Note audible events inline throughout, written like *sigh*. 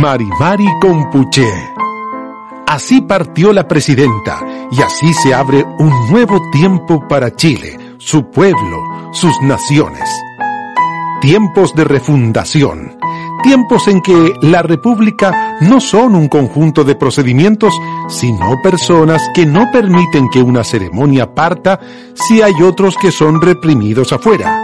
Marimari Compuché. Así partió la presidenta y así se abre un nuevo tiempo para Chile, su pueblo, sus naciones. Tiempos de refundación. Tiempos en que la República no son un conjunto de procedimientos, sino personas que no permiten que una ceremonia parta si hay otros que son reprimidos afuera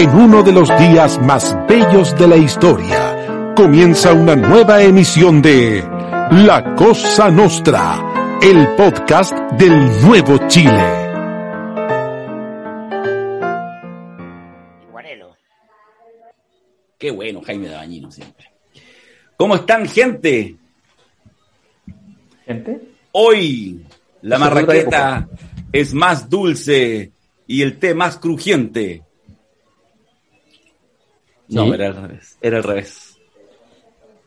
en uno de los días más bellos de la historia, comienza una nueva emisión de La Cosa Nostra, el podcast del nuevo Chile. Qué bueno, Jaime Dabañino siempre. ¿Cómo están, gente? ¿Gente? Hoy la marraqueta es más dulce y el té más crujiente. No, era al revés. Era al revés.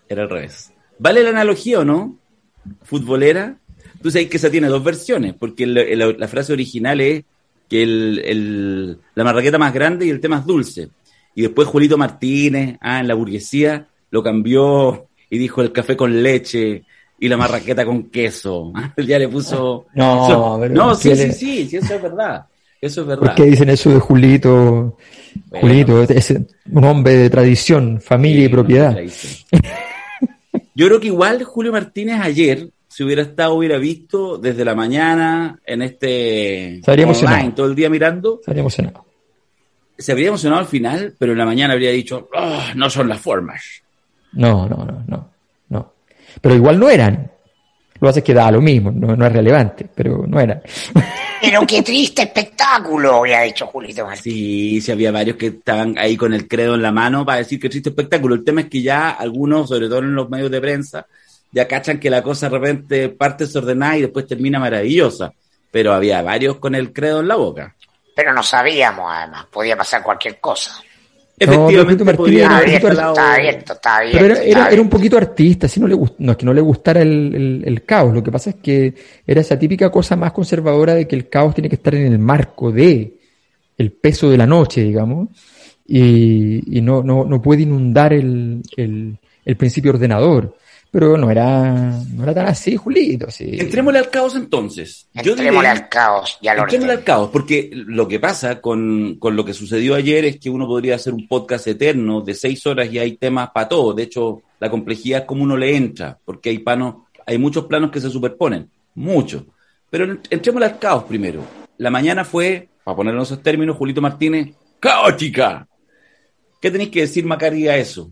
Era al revés. ¿Vale la analogía o no? Futbolera. Tú sabes que esa tiene dos versiones, porque la, frase original es que el, la marraqueta más grande y el té más dulce. Y después Julito Martínez, ah, en la burguesía, lo cambió y dijo el café con leche y la marraqueta con queso. *laughs* ya le puso. No, *laughs* no, sí, sí, sí, sí, eso es verdad. Eso es verdad. ¿Por qué dicen eso de Julito? Julito es un hombre de tradición, familia y propiedad. Yo creo que igual Julio Martínez ayer, si hubiera estado, hubiera visto desde la mañana en este online, todo el día mirando. Se habría emocionado. Se habría emocionado al final, pero en la mañana habría dicho, ah, no son las formas. No, no, no, no, no. Pero igual no eran. Lo hace que da lo mismo, no, no es relevante, pero no eran. *laughs* Pero qué triste espectáculo, había dicho Julito Sí, sí, había varios que estaban ahí con el credo en la mano para decir que triste espectáculo. El tema es que ya algunos, sobre todo en los medios de prensa, ya cachan que la cosa de repente parte desordenada y después termina maravillosa. Pero había varios con el credo en la boca. Pero no sabíamos, además, podía pasar cualquier cosa. Efectivamente, era, abierto, Pero era, un poquito artista, si no, le, no es que no le gustara el, caos, lo que pasa es que era esa típica cosa más conservadora de que el caos tiene que estar en el marco de el peso de la noche, digamos, y, no, no, no puede inundar el, el principio ordenador pero no era, no era tan así, Julito. Sí. Entrémosle al caos entonces. Entrémosle al caos, ya lo Entrémosle al caos, porque lo que pasa con, con, lo que sucedió ayer es que uno podría hacer un podcast eterno de seis horas y hay temas para todo. De hecho, la complejidad es como uno le entra, porque hay, panos, hay muchos planos que se superponen, muchos. Pero entrémosle al caos primero. La mañana fue, para ponerlo en esos términos, Julito Martínez, caótica. ¿Qué tenéis que decir, Macari, a eso?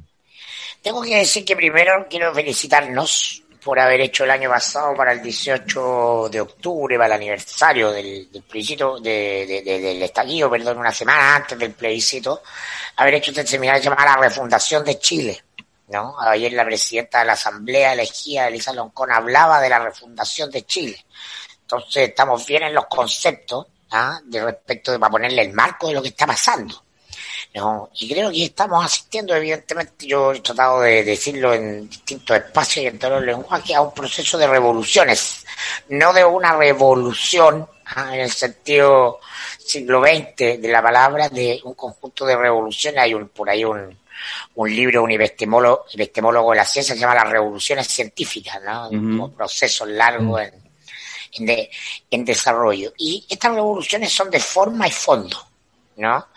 Tengo que decir que primero quiero felicitarnos por haber hecho el año pasado para el 18 de octubre, para el aniversario del, plebiscito, del estallido, perdón, una semana antes del plebiscito, haber hecho este seminario llamado La Refundación de Chile. ¿no? Ayer la presidenta de la Asamblea elegida, Elisa Loncón, hablaba de la refundación de Chile. Entonces estamos bien en los conceptos ¿ah? de respecto de para ponerle el marco de lo que está pasando. No, y creo que estamos asistiendo, evidentemente, yo he tratado de decirlo en distintos espacios y en todos los lenguajes, a un proceso de revoluciones, no de una revolución ah, en el sentido siglo XX de la palabra, de un conjunto de revoluciones. Hay un, por ahí un, un libro un epistemólogo, epistemólogo de la ciencia se llama Las Revoluciones Científicas, ¿no? Un proceso largo en, en, en desarrollo. Y estas revoluciones son de forma y fondo, ¿no?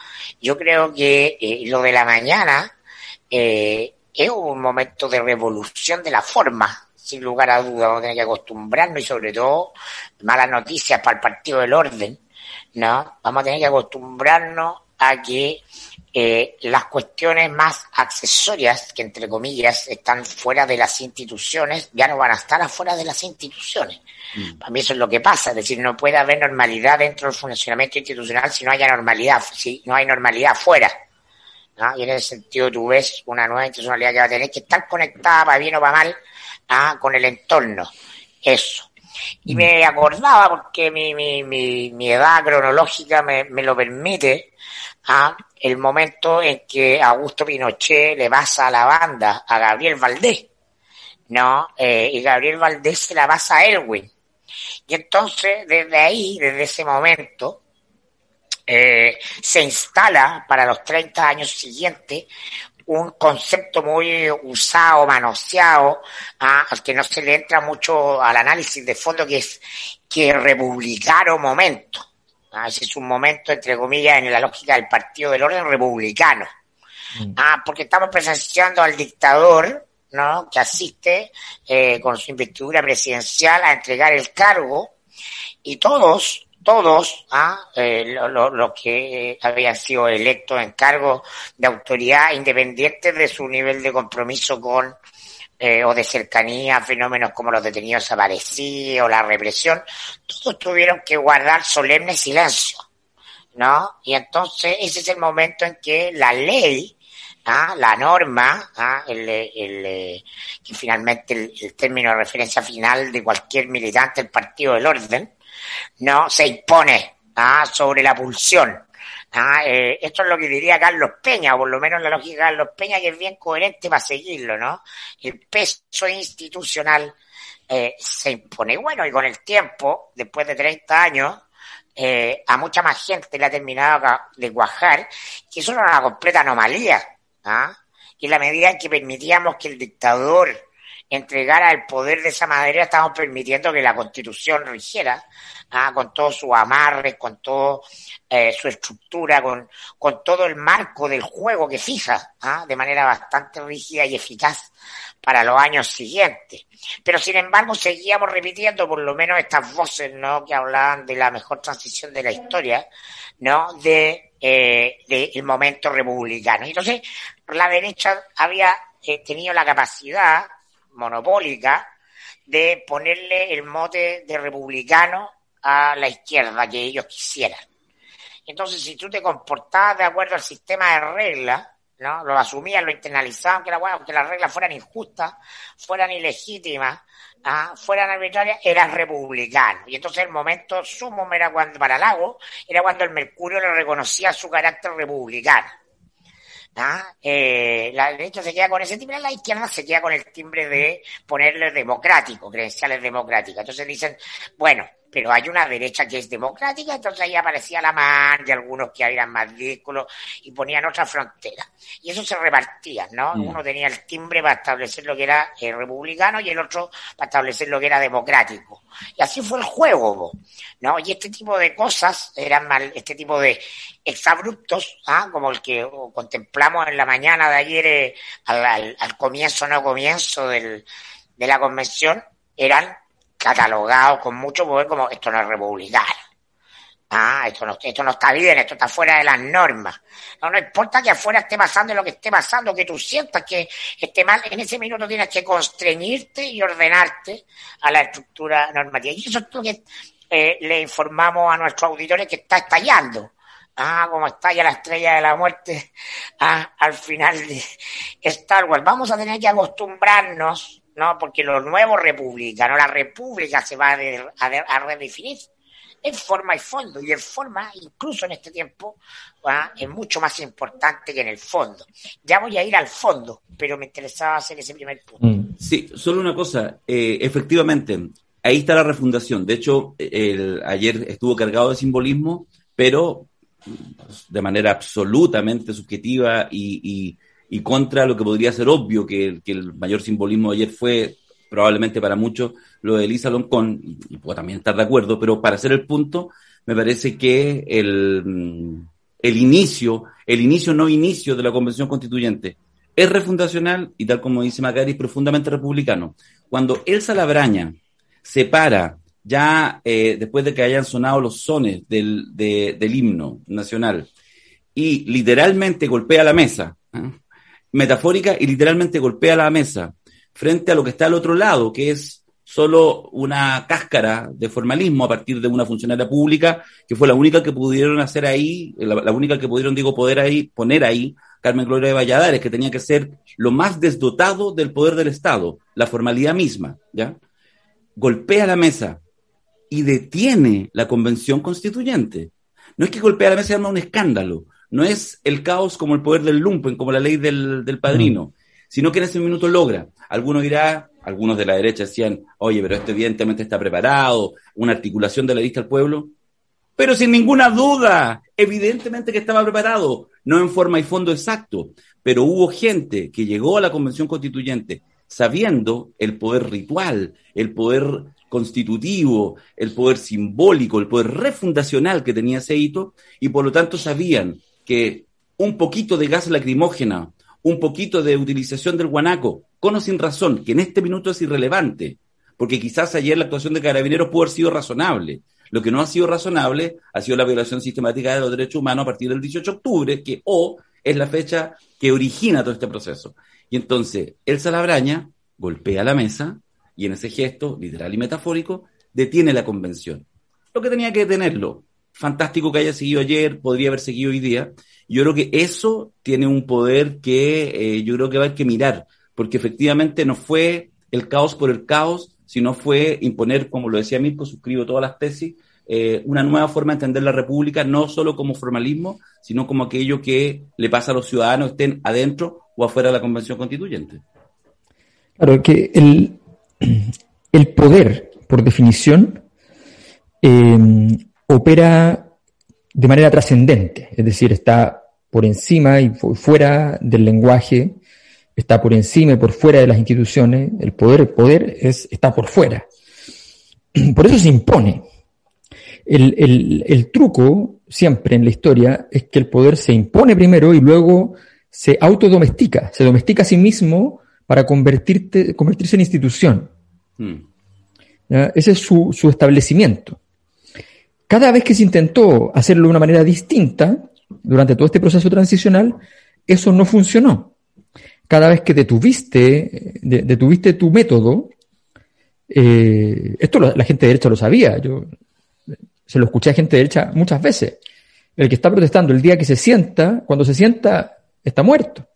Yo creo que eh, lo de la mañana eh, es un momento de revolución de la forma, sin lugar a dudas. Vamos a tener que acostumbrarnos y sobre todo malas noticias para el partido del orden, ¿no? Vamos a tener que acostumbrarnos a que eh, las cuestiones más accesorias, que entre comillas están fuera de las instituciones, ya no van a estar afuera de las instituciones. Mm. Para mí eso es lo que pasa, es decir, no puede haber normalidad dentro del funcionamiento institucional si no haya normalidad, si no hay normalidad afuera. ¿no? Y en ese sentido tú ves una nueva institucionalidad que va a tener que estar conectada, para bien o para mal, ¿ah? con el entorno. Eso. Y mm. me acordaba, porque mi, mi, mi, mi edad cronológica me, me lo permite, ¿ah? el momento en que Augusto Pinochet le pasa a la banda a Gabriel Valdés, ¿no? Eh, y Gabriel Valdés se la pasa a Elwin. Y entonces, desde ahí, desde ese momento, eh, se instala para los 30 años siguientes un concepto muy usado, manoseado, ¿ah? al que no se le entra mucho al análisis de fondo, que es que republicano momento. ¿Ah? Ese es un momento, entre comillas, en la lógica del Partido del Orden Republicano. Mm. Ah, porque estamos presenciando al dictador, ¿no? Que asiste eh, con su investidura presidencial a entregar el cargo y todos, todos, ¿ah? eh, los que habían sido electos en cargo de autoridad independiente de su nivel de compromiso con eh, o de cercanía fenómenos como los detenidos desaparecidos, la represión, todos tuvieron que guardar solemne silencio, ¿no? Y entonces ese es el momento en que la ley ¿ah? la norma, ¿ah? el, el, que finalmente el, término de referencia final de cualquier militante del Partido del Orden, no se impone ¿ah? sobre la pulsión. Eh, esto es lo que diría Carlos Peña, o por lo menos la lógica de Carlos Peña, que es bien coherente para seguirlo, ¿no? El peso institucional eh, se impone. Bueno, y con el tiempo, después de 30 años, eh, a mucha más gente le ha terminado de cuajar, que eso era una completa anomalía. ¿ah? Y la medida en que permitíamos que el dictador entregara el poder de esa manera, estamos permitiendo que la constitución rigiera, ¿ah? con todos sus amarres, con toda eh, su estructura, con, con todo el marco del juego que fija, ¿ah? de manera bastante rígida y eficaz para los años siguientes. Pero sin embargo seguíamos repitiendo por lo menos estas voces, ¿no? Que hablaban de la mejor transición de la historia, ¿no? De eh, del momento republicano. Entonces, la derecha había eh, tenido la capacidad monopólica de ponerle el mote de republicano a la izquierda que ellos quisieran. Entonces, si tú te comportabas de acuerdo al sistema de reglas, ¿no? Lo asumían, lo internalizaban, que, la, aunque las reglas fueran injustas, fueran ilegítimas, ¿ah? fueran arbitrarias, eran republicano. Y entonces el momento sumo era cuando, para Lago, era cuando el Mercurio le reconocía su carácter republicano. ¿Ah? Eh, la derecha se queda con ese timbre, la izquierda se queda con el timbre de ponerle democrático, credenciales democráticas. Entonces dicen, bueno, pero hay una derecha que es democrática, entonces ahí aparecía la mano de algunos que eran más ridículos y ponían otra frontera. Y eso se repartía, ¿no? Mm. Uno tenía el timbre para establecer lo que era eh, republicano y el otro para establecer lo que era democrático. Y así fue el juego, ¿no? Y este tipo de cosas eran mal, este tipo de exabruptos, ¿ah? como el que contemplamos en la mañana de ayer eh, al, al, comienzo, no comienzo del, de la convención, eran catalogado con mucho poder como esto no es republicano. Ah, esto no, esto no está bien, esto está fuera de las normas. No, no importa que afuera esté pasando lo que esté pasando, que tú sientas que esté mal, en ese minuto tienes que constreñirte y ordenarte a la estructura normativa. Y eso es lo que eh, le informamos a nuestros auditores que está estallando. Ah, como estalla la estrella de la muerte ah, al final de Star Wars. Vamos a tener que acostumbrarnos ¿no? Porque lo nuevo republicano, la república se va a, redefinir en forma y fondo, y en forma, incluso en este tiempo, es mucho más importante que en el fondo. Ya voy a ir al fondo, pero me interesaba hacer ese primer punto. Mm. Sí, solo una cosa, eh, efectivamente, ahí está la refundación. De hecho, ayer estuvo cargado de simbolismo, pero de manera absolutamente subjetiva y y contra lo que podría ser obvio, que, el mayor simbolismo de ayer fue probablemente para muchos lo de Elisa Loncón, y, puedo también estar de acuerdo, pero para hacer el punto, me parece que el, el inicio, el inicio no inicio de la Convención Constituyente es refundacional y tal como dice Macari, profundamente republicano. Cuando Elsa Labraña se para ya eh, después de que hayan sonado los sones del, del himno nacional y literalmente golpea la mesa, ¿eh? Metafórica y literalmente golpea la mesa frente a lo que está al otro lado, que es solo una cáscara de formalismo a partir de una funcionaria pública, que fue la única que pudieron hacer ahí, la, única que pudieron, digo, poder ahí, poner ahí, Carmen Gloria de Valladares, que tenía que ser lo más desdotado del poder del Estado, la formalidad misma, ¿ya? Golpea la mesa y detiene la convención constituyente. No es que golpea la mesa y arma un escándalo, no es el caos como el poder del lumpen, como la ley del, padrino, mm. sino que en ese minuto logra. Algunos dirá, algunos de la derecha decían, oye, pero esto evidentemente está preparado, una articulación de la lista al pueblo. Pero sin ninguna duda, evidentemente que estaba preparado. no en forma y fondo exacto, pero hubo gente que llegó a la convención constituyente sabiendo el poder ritual, el poder constitutivo, el poder simbólico, el poder refundacional que tenía ese hito, y por lo tanto sabían que un poquito de gas lacrimógena, un poquito de utilización del guanaco, con o sin razón, que en este minuto es irrelevante, porque quizás ayer la actuación de carabineros pudo haber sido razonable. Lo que no ha sido razonable ha sido la violación sistemática de los derechos humanos a partir del 18 de octubre, que o es la fecha que origina todo este proceso. Y entonces, el Salabraña golpea la mesa y en ese gesto, literal y metafórico, detiene la convención. Lo que tenía que detenerlo. Fantástico que haya seguido ayer, podría haber seguido hoy día. Yo creo que eso tiene un poder que eh, yo creo que va a haber que mirar, porque efectivamente no fue el caos por el caos, sino fue imponer, como lo decía Mirko, suscribo todas las tesis, eh, una nueva forma de entender la República, no solo como formalismo, sino como aquello que le pasa a los ciudadanos, estén adentro o afuera de la Convención Constituyente. Claro, que el, poder, por definición, eh, opera de manera trascendente, es decir, está por encima y fuera del lenguaje, está por encima y por fuera de las instituciones, el poder, el poder es, está por fuera. *clears throat* Por eso se impone. El, el, truco siempre en la historia es que el poder se impone primero y luego se autodomestica, se domestica a sí mismo para convertirte, convertirse en institución. Hmm. Ese es su, su, establecimiento. Cada vez que se intentó hacerlo de una manera distinta, durante todo este proceso transicional, eso no funcionó. Cada vez que detuviste, detuviste tu método, eh, esto la gente de derecha lo sabía, yo se lo escuché a gente de derecha muchas veces. El que está protestando el día que se sienta, cuando se sienta, está muerto.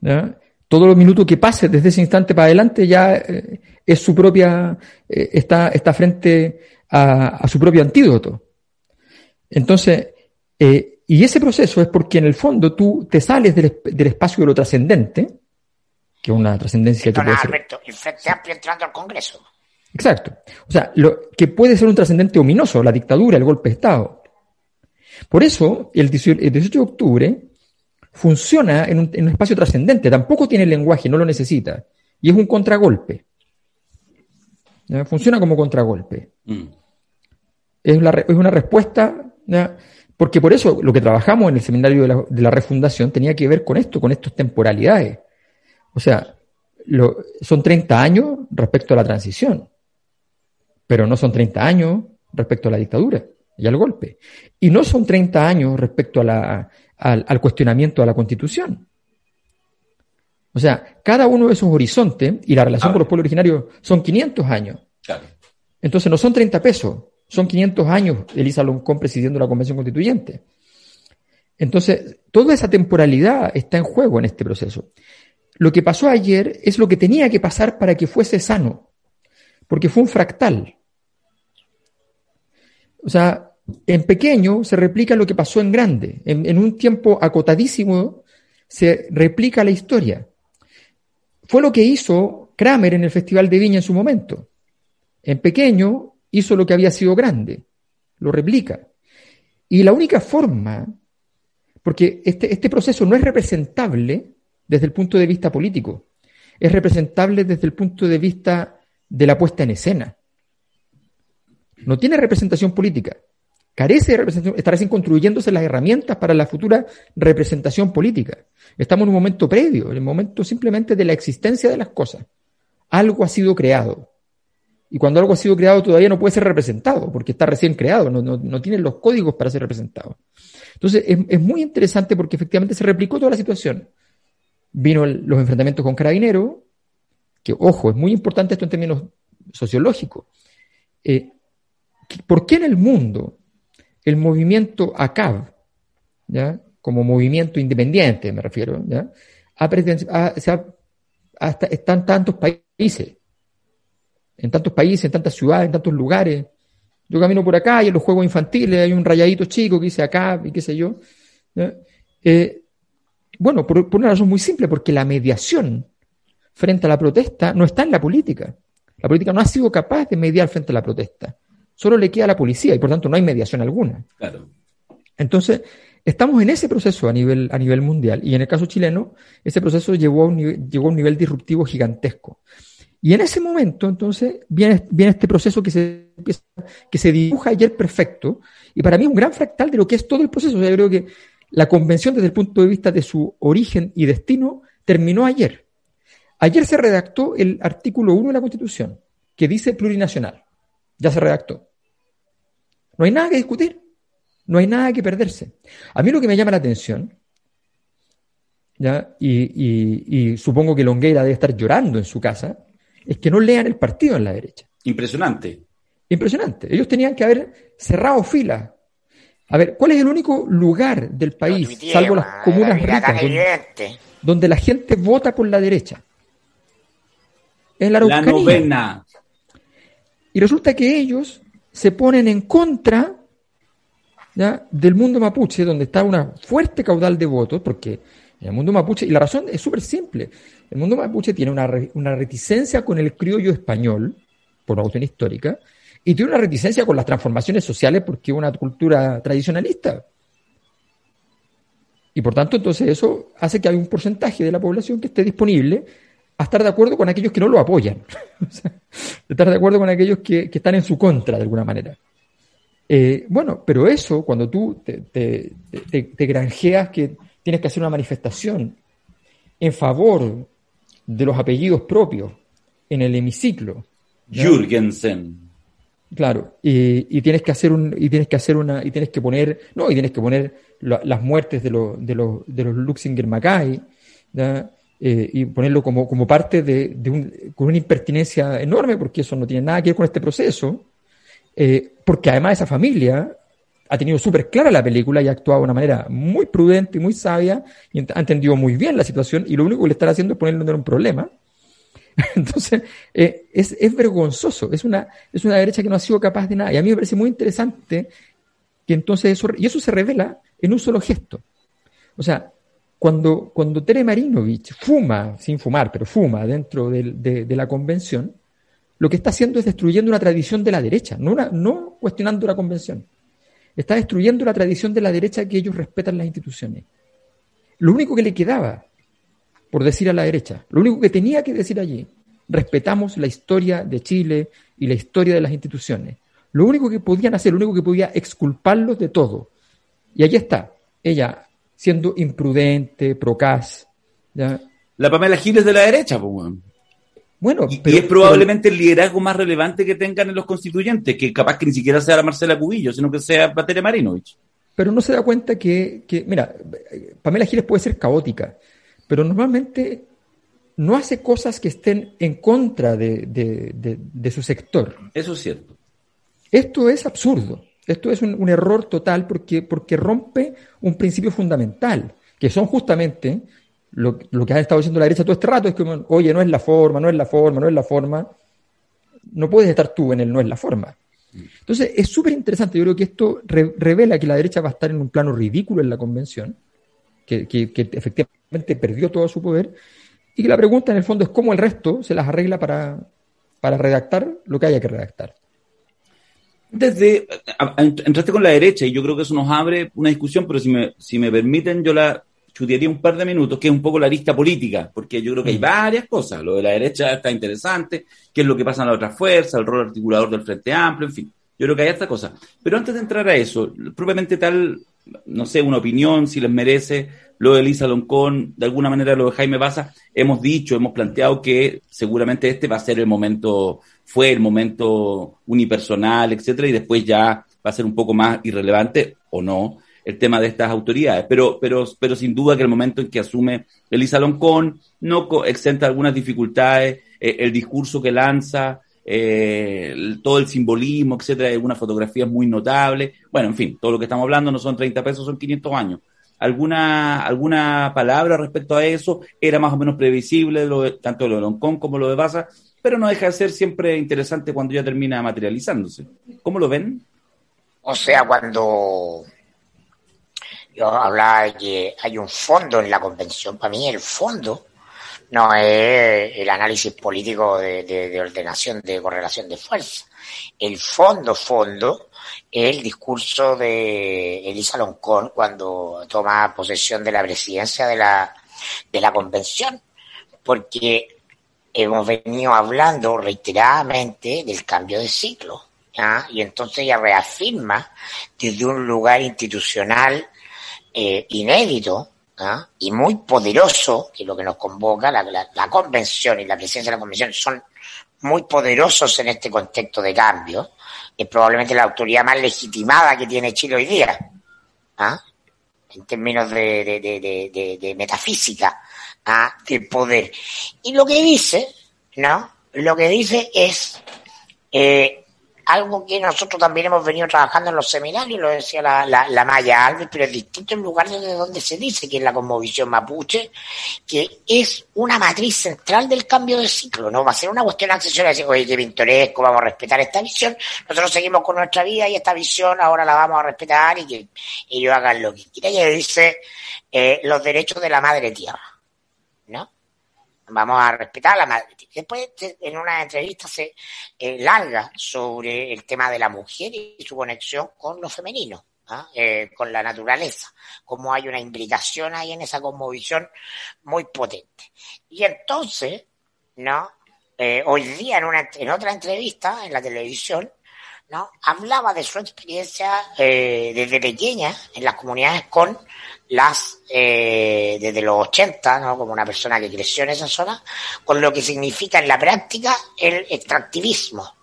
¿Ya? todos los minutos que pase desde ese instante para adelante ya eh, es su propia, eh, está frente a, su propio antídoto. Entonces, eh, y ese proceso es porque en el fondo tú te sales del, espacio de lo trascendente, que es una trascendencia que puede ser... Amplio entrando al Congreso. Exacto. O sea, lo que puede ser un trascendente ominoso, la dictadura, el golpe de Estado. Por eso, el 18 de octubre, funciona en un, espacio trascendente, tampoco tiene lenguaje, no lo necesita. Y es un contragolpe. Funciona como contragolpe. Mm. Es, una respuesta, porque por eso lo que trabajamos en el seminario de la, refundación tenía que ver con esto, con estas temporalidades. O sea, son 30 años respecto a la transición, pero no son 30 años respecto a la dictadura y al golpe. Y no son 30 años respecto a la, al, cuestionamiento a la Constitución. O sea, cada uno de esos horizontes y la relación con los pueblos originarios son 500 años. Entonces no son 30 pesos, son 500 años Elisa Loncón presidiendo la Convención Constituyente. Entonces, toda esa temporalidad está en juego en este proceso. Lo que pasó ayer es lo que tenía que pasar para que fuese sano, porque fue un fractal. O sea, en pequeño se replica lo que pasó en grande. En, un tiempo acotadísimo se replica la historia. Fue lo que hizo Kramer en el Festival de Viña en su momento. En pequeño hizo lo que había sido grande. Lo replica. Y la única forma, porque este, este proceso no es representable desde el punto de vista político, es representable desde el punto de vista de la puesta en escena. No tiene representación política carece de representación, está recién construyéndose las herramientas para la futura representación política. Estamos en un momento previo, en el momento simplemente de la existencia de las cosas. Algo ha sido creado. Y cuando algo ha sido creado todavía no puede ser representado, porque está recién creado, no, no, tiene los códigos para ser representado. Entonces, es, muy interesante porque efectivamente se replicó toda la situación. Vino los enfrentamientos con Carabineros, que, ojo, es muy importante esto en términos sociológicos. Eh, ¿Por qué en el mundo el movimiento ACAB, ¿ya? como movimiento independiente, me refiero, ¿ya? está en tantos países, en tantos países, en tantas ciudades, en tantos lugares. Yo camino por acá y en los juegos infantiles hay un rayadito chico que dice ACAB y qué sé yo. Eh, bueno, por, por, una razón muy simple, porque la mediación frente a la protesta no está en la política. La política no ha sido capaz de mediar frente a la protesta solo le queda a la policía y por tanto no hay mediación alguna. Claro. Entonces, Estamos en ese proceso a nivel, a nivel mundial y en el caso chileno, ese proceso llegó a un llegó a un nivel disruptivo gigantesco. Y en ese momento, entonces, viene, viene este proceso que se, que, se dibuja ayer perfecto, y para mí es un gran fractal de lo que es todo el proceso. yo creo que la convención, desde el punto de vista de su origen y destino, terminó ayer. Ayer se redactó el artículo 1 de la Constitución, que dice plurinacional. Ya se redactó. No hay nada que discutir. No hay nada que perderse. A mí lo que me llama la atención, ¿ya? Y, y supongo que Longueira debe estar llorando en su casa, es que no lean el partido en la derecha. Impresionante. Impresionante. Ellos tenían que haber cerrado fila. A ver, ¿cuál es el único lugar del país, salvo las comunas ricas, donde, la gente vota por la derecha? En la Araucanía. La novena. Y resulta que ellos se ponen en contra del mundo mapuche, donde está una fuerte caudal de votos, porque en el mundo mapuche, y la razón es súper simple, el mundo mapuche tiene una, una, reticencia con el criollo español, por la cuestión histórica, y tiene una reticencia con las transformaciones sociales porque es una cultura tradicionalista. Y por tanto, entonces eso hace que haya un porcentaje de la población que esté disponible a estar de acuerdo con aquellos que no lo apoyan, *laughs* estar de acuerdo con aquellos que, están en su contra de alguna manera. Eh, bueno, pero eso, cuando tú te, granjeas que tienes que hacer una manifestación en favor de los apellidos propios en el hemiciclo. Jürgensen. Claro, y, tienes que hacer un, y tienes que hacer una, y tienes que poner, no, y tienes que poner las muertes de, los de, los, de los Luxinger Mackay, eh, y ponerlo como, como parte de, de un, con una impertinencia enorme, porque eso no tiene nada que ver con este proceso, eh, porque además esa familia ha tenido súper clara la película y ha actuado de una manera muy prudente y muy sabia y ha entendido muy bien la situación y lo único que le están haciendo es ponerle en un problema. *laughs* Entonces, eh, es, vergonzoso, es una, es una derecha que no ha sido capaz de nada. Y a mí me parece muy interesante que entonces eso, y eso se revela en un solo gesto. O sea, cuando, cuando Tere Marinovich fuma, sin fumar, pero fuma dentro de, la convención, lo que está haciendo es destruyendo una tradición de la derecha, no, una, no cuestionando la convención está destruyendo la tradición de la derecha que ellos respetan las instituciones. Lo único que le quedaba por decir a la derecha, lo único que tenía que decir allí, respetamos la historia de Chile y la historia de las instituciones. Lo único que podían hacer, lo único que podía exculparlos de todo. Y allí está, ella siendo imprudente, procaz. La Pamela Giles de la derecha, pues, bueno, y, es probablemente el liderazgo más relevante que tengan en los constituyentes, que capaz que ni siquiera sea la Marcela Cubillo, sino que sea Bateria Marinovich. Pero no se da cuenta que, mira, Pamela Giles puede ser caótica, pero normalmente no hace cosas que estén en contra de, su sector. Eso es cierto. Esto es absurdo. Esto es un, un, error total porque, porque rompe un principio fundamental, que son justamente lo, que ha estado diciendo la derecha todo este rato es que, oye, no es la forma, no es la forma, no es la forma. No puedes estar tú en el no es la forma. Entonces, es súper interesante. Yo creo que esto revela que la derecha va a estar en un plano ridículo en la convención, que, efectivamente perdió todo su poder, y que la pregunta en el fondo es cómo el resto se las arregla para, para redactar lo que haya que redactar. Desde, entraste con la derecha y yo creo que eso nos abre una discusión, pero si me, si me permiten, yo la, chutearía un par de minutos, que es un poco la lista política, porque yo creo que hay mm. varias cosas. Lo de la derecha está interesante, qué es lo que pasa en la otra fuerza, el rol articulador del Frente Amplio, en fin. Yo creo que hay esta cosa. Pero antes de entrar a eso, propiamente tal, no sé, una opinión, si les merece, lo de Elisa Loncón, de alguna manera lo de Jaime Baza, hemos dicho, hemos planteado que seguramente este va a ser el momento, fue el momento unipersonal, etcétera, y después ya va a ser un poco más irrelevante o no el tema de estas autoridades. Pero, pero, pero sin duda que el momento en que asume Elisa Loncón no exenta algunas dificultades, eh, el discurso que lanza, eh, todo el simbolismo, etcétera, hay algunas fotografías muy notables. Bueno, en fin, todo lo que estamos hablando no son 30 pesos, son 500 años. ¿Alguna, alguna palabra respecto a eso? Era más o menos previsible tanto lo de Loncón como lo de Baza, pero no deja de ser siempre interesante cuando ya termina materializándose. ¿Cómo lo ven? O sea, cuando yo hablaba de que hay un fondo en la convención. Para mí el fondo no es el análisis político de, ordenación, de correlación de fuerza. El fondo, fondo, el discurso de Elisa Loncón cuando toma posesión de la presidencia de la, de la convención, porque hemos venido hablando reiteradamente del cambio de ciclo. Y entonces ella reafirma desde un lugar institucional eh, inédito y muy poderoso, que es lo que nos convoca, la, la, convención y la presidencia de la convención son muy poderosos en este contexto de cambio. Es probablemente la autoridad más legitimada que tiene Chile hoy día, ¿ah? en términos de, de, de, de metafísica ¿ah? del poder. Y lo que dice, ¿no? Lo que dice es eh, algo que nosotros también hemos venido trabajando en los seminarios, lo decía la, la, Maya Alves, pero es distinto en lugar de donde se dice que es la cosmovisión mapuche, que es una matriz central del cambio de ciclo, ¿no? Va a ser una cuestión accesoria, decir, oye, qué pintoresco, vamos a respetar esta visión, nosotros seguimos con nuestra vida y esta visión ahora la vamos a respetar y que ellos hagan lo que quieran. Y dice eh, los derechos de la madre tierra, ¿no? Vamos a respetar a la madre. Después, en una entrevista se eh, larga sobre el tema de la mujer y su conexión con lo femenino, ¿ah? eh, con la naturaleza, como hay una implicación ahí en esa cosmovisión muy potente. Y entonces, ¿no? Eh, hoy día en, una, en otra entrevista en la televisión, ¿no? Hablaba de su experiencia desde pequeña en las comunidades con las eh, desde los 80, ¿no? como una persona que creció en esa zona, con lo que significa en la práctica el extractivismo,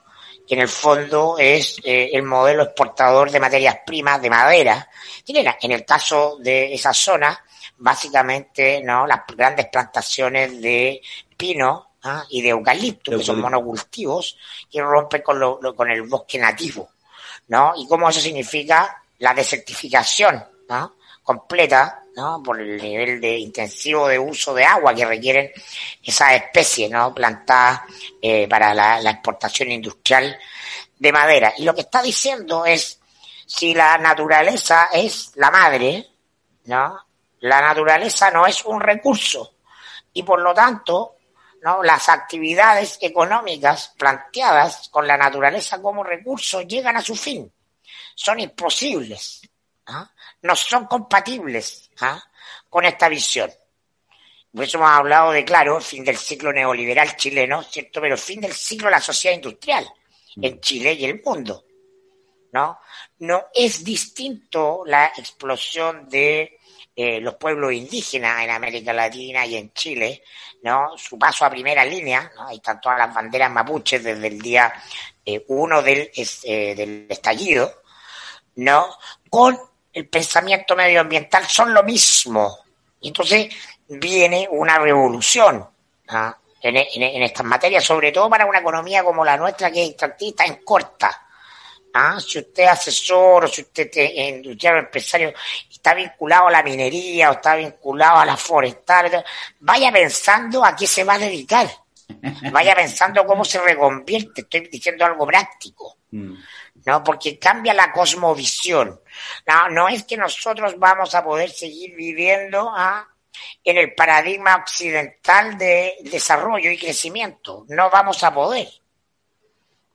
que en el fondo es eh, el modelo exportador de materias primas de madera. En el caso de esa zona, básicamente no las grandes plantaciones de pino ¿ah? y de eucalipto, que son monocultivos, que rompen con, lo, con el bosque nativo. ¿no? Y cómo eso significa la desertificación ¿no? completa, ¿no? Por el nivel de intensivo de uso de agua que requieren esas especies, ¿no? Plantadas eh, para la, exportación industrial de madera. Y lo que está diciendo es, si la naturaleza es la madre, ¿no? La naturaleza no es un recurso. Y por lo tanto, ¿no? Las actividades económicas planteadas con la naturaleza como recurso llegan a su fin. Son imposibles. ¿ah? no son compatibles ¿ah? con esta visión. Por eso hemos hablado de, claro, fin del ciclo neoliberal chileno, ¿cierto? Pero fin del ciclo de la sociedad industrial en mm. Chile y el mundo, ¿no? No es distinto la explosión de eh, los pueblos indígenas en América Latina y en Chile, ¿no? Su paso a primera línea, ¿no? Ahí están todas las banderas mapuches desde el día eh, uno del, eh, del estallido, ¿no? Con el pensamiento medioambiental son lo mismo. Y entonces viene una revolución ¿ah? en, estas materias, sobre todo para una economía como la nuestra, que es extractivista, en corta. ¿Ah? Si usted es asesor o si usted es industrial o empresario está vinculado a la minería o está vinculado a la forestal, vaya pensando a qué se va a dedicar. *laughs* Vaya pensando cómo se reconvierte. Estoy diciendo algo práctico. Mm. ¿no? Porque cambia la cosmovisión. No, no es que nosotros vamos a poder seguir viviendo ¿ah? en el paradigma occidental de desarrollo y crecimiento. No vamos a poder.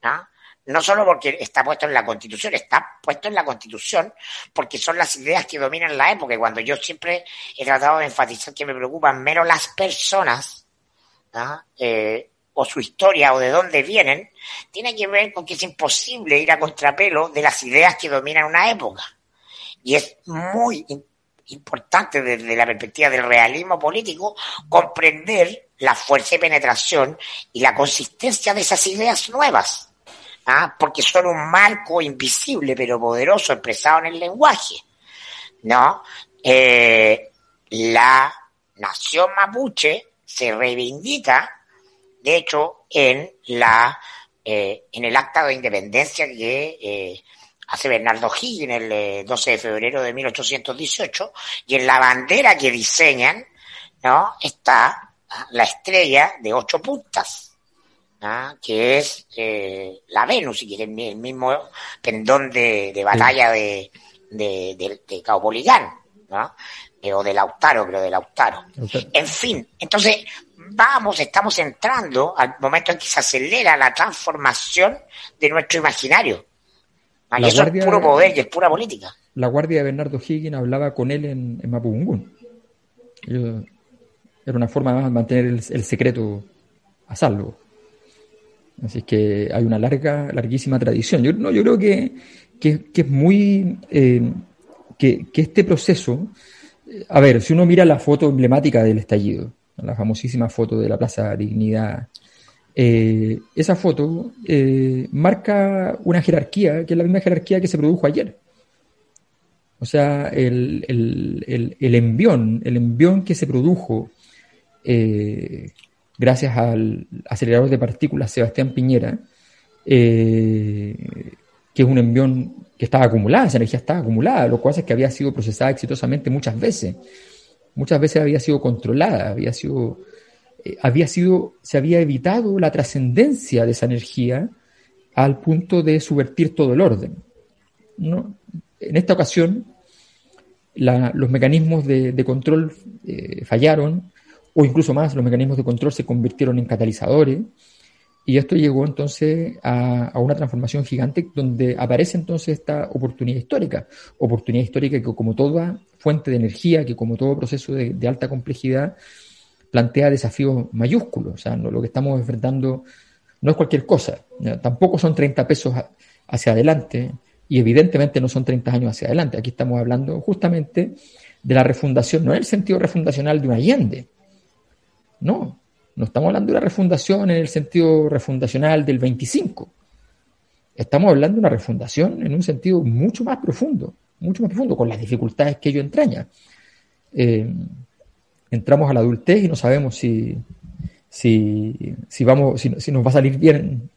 ¿ah? No solo porque está puesto en la Constitución, está puesto en la Constitución porque son las ideas que dominan la época. Y cuando yo siempre he tratado de enfatizar que me preocupan menos las personas, ¿ah? eh, o su historia o de dónde vienen, tiene que ver con que es imposible ir a contrapelo de las ideas que dominan una época. Y es muy importante desde la perspectiva del realismo político comprender la fuerza de penetración y la consistencia de esas ideas nuevas, ¿ah? porque son un marco invisible pero poderoso expresado en el lenguaje. ¿no? Eh, la nación mapuche se reivindica de hecho, en la eh, en el acta de independencia que eh, hace Bernardo Higgins el 12 eh, de febrero de 1818 y en la bandera que diseñan, ¿no? Está la estrella de ocho puntas, que es la Venus, que es el mismo pendón de, de batalla de, de, de, de ¿no? o de Lautaro, creo, de Lautaro. En fin, entonces vamos, estamos entrando al momento en que se acelera la transformación de nuestro imaginario. eso guardia, es puro poder y es pura política. La guardia de Bernardo Higgins hablaba con él en, en Mapudungún. Era una forma de mantener el, secreto a salvo. Así que hay una larga, larguísima tradición. Yo, no, yo creo que, es muy. Eh, que, este proceso. A ver, si uno mira la foto emblemática del estallido, la famosísima foto de la Plaza Dignidad, eh, esa foto eh, marca una jerarquía que es la misma jerarquía que se produjo ayer. O sea, el, el, el envión, el envión que se produjo eh, gracias al acelerador de partículas Sebastián Piñera, eh, que es un envión que estaba acumulada, esa energía estaba acumulada, lo cual es que había sido procesada exitosamente muchas veces. Muchas veces había sido controlada, había sido, eh, había sido, se había evitado la trascendencia de esa energía al punto de subvertir todo el orden. ¿no? En esta ocasión, los mecanismos de, control fallaron, o incluso más, los mecanismos de control se convirtieron en catalizadores. Y esto llegó entonces a, una transformación gigante donde aparece entonces esta oportunidad histórica. Oportunidad histórica que como toda fuente de energía, que como todo proceso de, alta complejidad, plantea desafíos mayúsculos. O sea, lo que estamos enfrentando no es cualquier cosa. Tampoco son 30 pesos hacia adelante y evidentemente no son 30 años hacia adelante. Aquí estamos hablando justamente de la refundación, no en el sentido refundacional de un Allende, no, no estamos hablando de una refundación en el sentido refundacional del 25. Estamos hablando de una refundación en un sentido mucho más profundo, mucho más profundo, con las dificultades que ello entraña. Eh, entramos a la adultez y no sabemos si, si, si vamos, si, nos va a salir bien,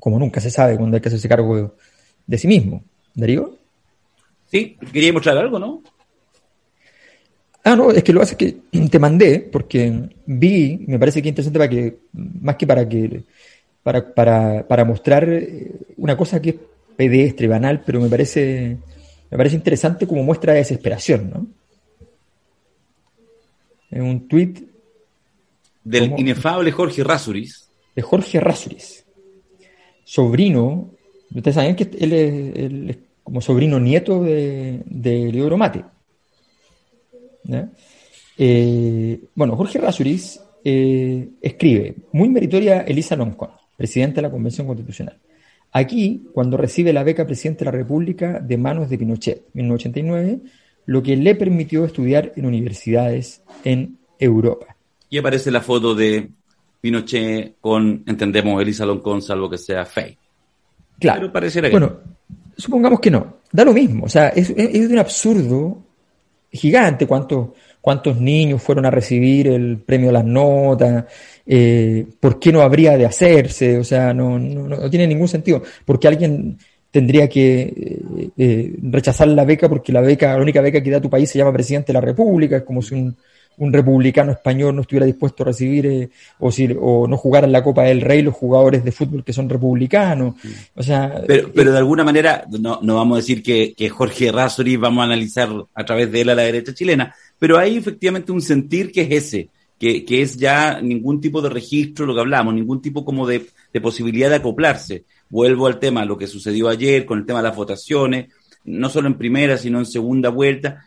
como nunca se sabe cuando hay que hacerse cargo de, de sí mismo. Darío. Sí, quería mostrar algo, ¿no? Ah, no, es que lo hace que te mandé, porque vi, me parece que es interesante para que, más que para que, para, para, para mostrar eh, una cosa que es pedestre, banal, pero me parece, me parece interesante como muestra de desesperación, ¿no? Es un tuit del inefable Jorge Rasuris. De Jorge Rasuris, sobrino, ustedes saben que él es, como sobrino nieto de, de Leodoro Mate. Eh, bueno, Jorge Rasuris eh, escribe, muy meritoria Elisa Loncón, presidenta de la Convención Constitucional. Aquí, cuando recibe la beca presidente de la República de manos de Pinochet, 1989, lo que le permitió estudiar en universidades en Europa. Y aparece la foto de Pinochet con, entendemos, Elisa Loncón, salvo que sea fake. Claro. Pero pareciera que Bueno, supongamos que no. Da lo mismo. O sea, es, es de un absurdo gigante, cuántos, cuántos niños fueron a recibir el premio las notas, eh, por qué no habría de hacerse, o sea, no, no, tiene ningún sentido, porque alguien tendría que eh, eh, rechazar la beca porque la beca, la única beca que da tu país se llama presidente de la República, es como si un, un republicano español no estuviera dispuesto a recibir eh, o, si, o no jugar en la Copa del Rey los jugadores de fútbol que son republicanos. O sea, pero, pero de alguna manera, no, no vamos a decir que, que Jorge Rasori vamos a analizar a través de él a la derecha chilena, pero hay efectivamente un sentir que es ese, que, que es ya ningún tipo de registro, lo que hablamos, ningún tipo como de, de posibilidad de acoplarse. Vuelvo al tema, lo que sucedió ayer con el tema de las votaciones, no solo en primera, sino en segunda vuelta.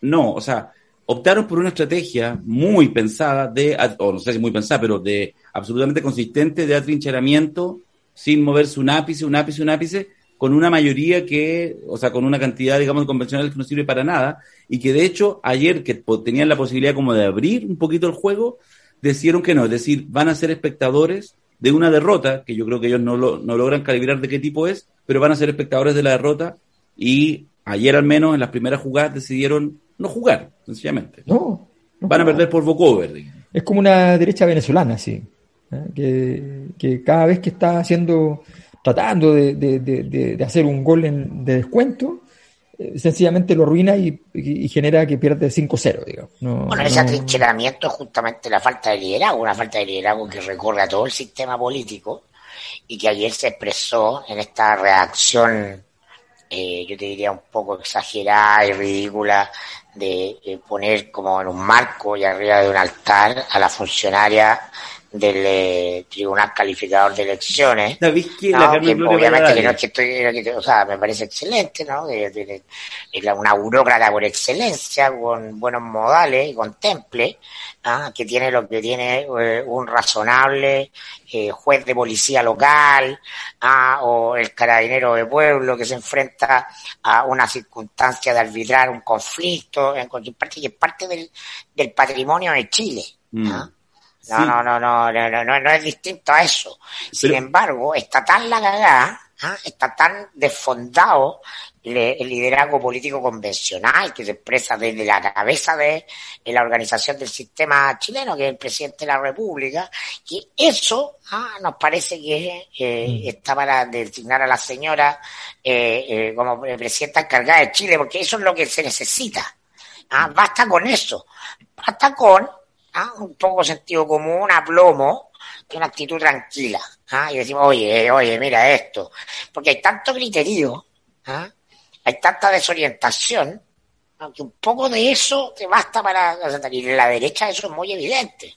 No, o sea, optaron por una estrategia muy pensada de, o no sé si muy pensada, pero de absolutamente consistente de atrincheramiento sin moverse un ápice, un ápice, un ápice, con una mayoría que, o sea, con una cantidad, digamos, convencional que no sirve para nada, y que de hecho ayer que tenían la posibilidad como de abrir un poquito el juego, decidieron que no, es decir, van a ser espectadores de una derrota, que yo creo que ellos no, lo, no logran calibrar de qué tipo es, pero van a ser espectadores de la derrota, y ayer al menos en las primeras jugadas decidieron no jugar, sencillamente. No. Van a perder por vocover. Es como una derecha venezolana, sí. ¿eh? Que, cada vez que está haciendo, tratando de, hacer un gol en, de descuento, eh, sencillamente lo arruina y, genera que pierde 5-0, digamos. bueno, ese atrincheramiento es justamente la falta de liderazgo, una falta de liderazgo que recorre a todo el sistema político y que ayer se expresó en esta reacción, eh, yo te diría un poco exagerada y ridícula de poner como en un marco y arriba de un altar a la funcionaria del eh, Tribunal Calificador de Elecciones. ¿Sabes que obviamente que no es que estoy, o sea, me parece excelente, ¿no? Es una burócrata por excelencia, con buenos modales y con temple, ¿ah? que tiene lo que tiene eh, un razonable eh, juez de policía local, ¿ah? o el carabinero de pueblo que se enfrenta a una circunstancia de arbitrar un conflicto, en cualquier parte, que es parte del, del patrimonio de Chile. ¿ah? Mm. No, no, no, no, no, no, no, es distinto a eso. Sin embargo, está tan la cagada, ¿ah? está tan desfondado el liderazgo político convencional que se expresa desde la cabeza de, la organización del sistema chileno, que es el presidente de la República, que eso ¿ah? nos parece que eh, mm. está para designar a la señora eh, eh, como presidenta encargada de Chile, porque eso es lo que se necesita. ¿ah? Basta con eso. Basta con ¿ah? un poco sentido común, aplomo, y una actitud tranquila. ¿ah? Y decimos, oye, oye, mira esto. Porque hay tanto criterio, ¿ah? hay tanta desorientación, aunque un poco de eso te basta para... Y la derecha eso es muy evidente.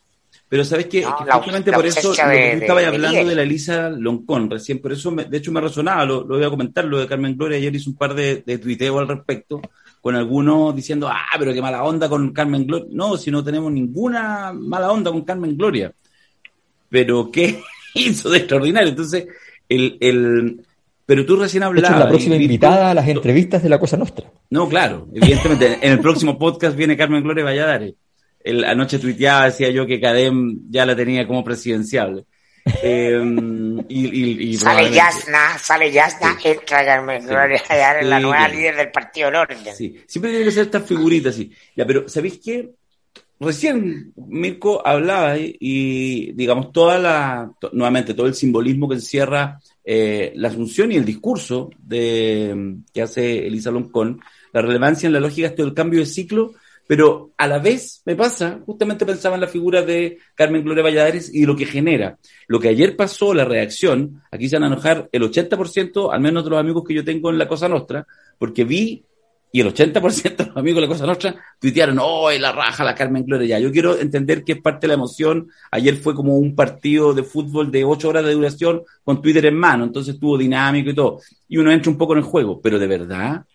Pero sabes que, justamente por eso estaba hablando de la Elisa Loncón recién, por eso de hecho me resonaba, lo, lo, voy a comentar, lo de Carmen Gloria, ayer hice un par de, de tuiteos al respecto, con algunos diciendo, ah, pero qué mala onda con Carmen Gloria. No, si no tenemos ninguna mala onda con Carmen Gloria. Pero qué *laughs* hizo de extraordinario. Entonces, el, el, pero tú recién hablabas. la próxima invitada a las entrevistas de la Cosa Nostra. No, claro, evidentemente. en el próximo podcast viene Carmen Gloria Valladares. El, anoche tuiteaba, decía yo que Cadem ya la tenía como presidenciable. *laughs* Eh, y, y, sale Yasna, sale Yasna, entra Carmen Gloria la nueva líder del Partido Orden. Sí, siempre tiene que ser estas figuritas así. Ya, pero ¿sabéis qué? Recién Mirko hablaba y, digamos, toda la, nuevamente, todo el simbolismo que encierra eh, la asunción y el discurso de, que hace Elisa Loncón, la relevancia en la lógica del cambio de ciclo pero a la vez me pasa, justamente pensaba en la figura de Carmen Gloria Valladares y lo que genera. Lo que ayer pasó, la reacción, aquí se van a enojar el 80%, al menos de los amigos que yo tengo en la Cosa Nostra, porque vi y el 80% de los amigos de la Cosa Nostra tuitearon, ¡oh, la raja la Carmen Gloria! Ya, yo quiero entender que es parte de la emoción. Ayer fue como un partido de fútbol de ocho horas de duración con Twitter en mano, entonces estuvo dinámico y todo. Y uno entra un poco en el juego, pero de verdad,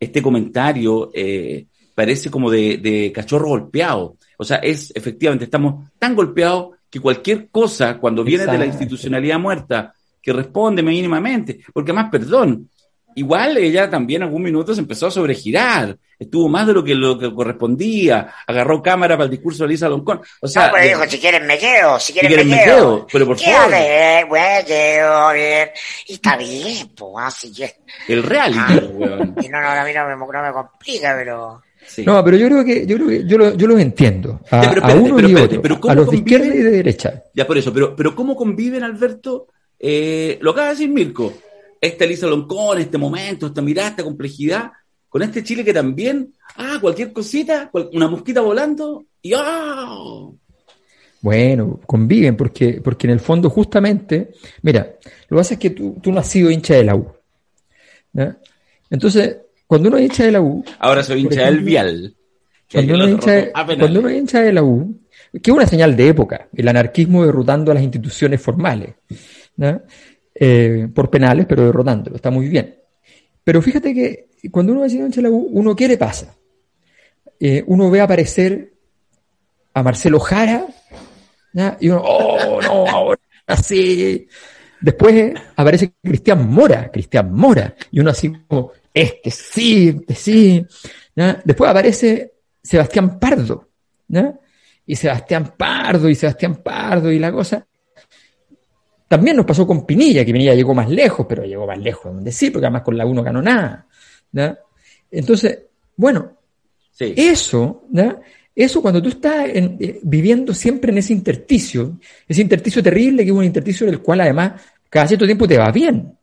este comentario eh, parece como de, cachorro golpeado. O sea, es efectivamente, estamos tan golpeados que cualquier cosa, cuando viene de la institucionalidad muerta, que responde mínimamente, porque además, perdón, igual ella también en algún minuto se empezó a sobregirar, estuvo más de lo que, lo que correspondía, agarró cámara para el discurso de Lisa Loncón. O sea, no, pero dijo, si quieren me quedo, si quieren, me, quedo. Pero por favor. Bueno, quedo bien. Y está bien, pues, así que... El reality, ah, Y no, no, a mí no me, no me complica, pero... No, pero yo creo que yo, creo que yo, lo, yo los entiendo. A, uno y otro, a los de izquierda y de derecha. Ya por eso, pero, pero ¿cómo conviven, Alberto? Eh, lo acaba de decir Mirko. Esta Elisa Loncón, este momento, esta mirada, esta complejidad, con este Chile que también, ah, cualquier cosita, una mosquita volando, y ¡ah! Bueno, conviven, porque, porque en el fondo justamente, mira, lo que pasa es que tú, tú no has sido hincha de la U. Entonces, cuando uno es hincha de la U. Ahora soy hincha del Vial. Cuando uno, hincha cuando uno es hincha de la U, que es una señal de época, el anarquismo derrotando a las instituciones formales, eh, por penales, pero derrotándolo, está muy bien. Pero fíjate que cuando uno es hincha de la U, uno quiere pasa. Eh, uno ve aparecer a Marcelo Jara, y uno, oh, no, ahora sí. Después aparece Cristian Mora, Cristian Mora, y uno así como, este sí, este sí. Después aparece Sebastián Pardo, y Sebastián Pardo, y Sebastián Pardo, y la cosa. También nos pasó con Pinilla, que Pinilla llegó más lejos, pero llegó más lejos donde sí, porque además con la 1 ganó nada. Entonces, bueno, eso, eso cuando tú estás eh, viviendo siempre en ese intersticio, ese intersticio terrible, que es un intersticio del cual además cada cierto tiempo te va bien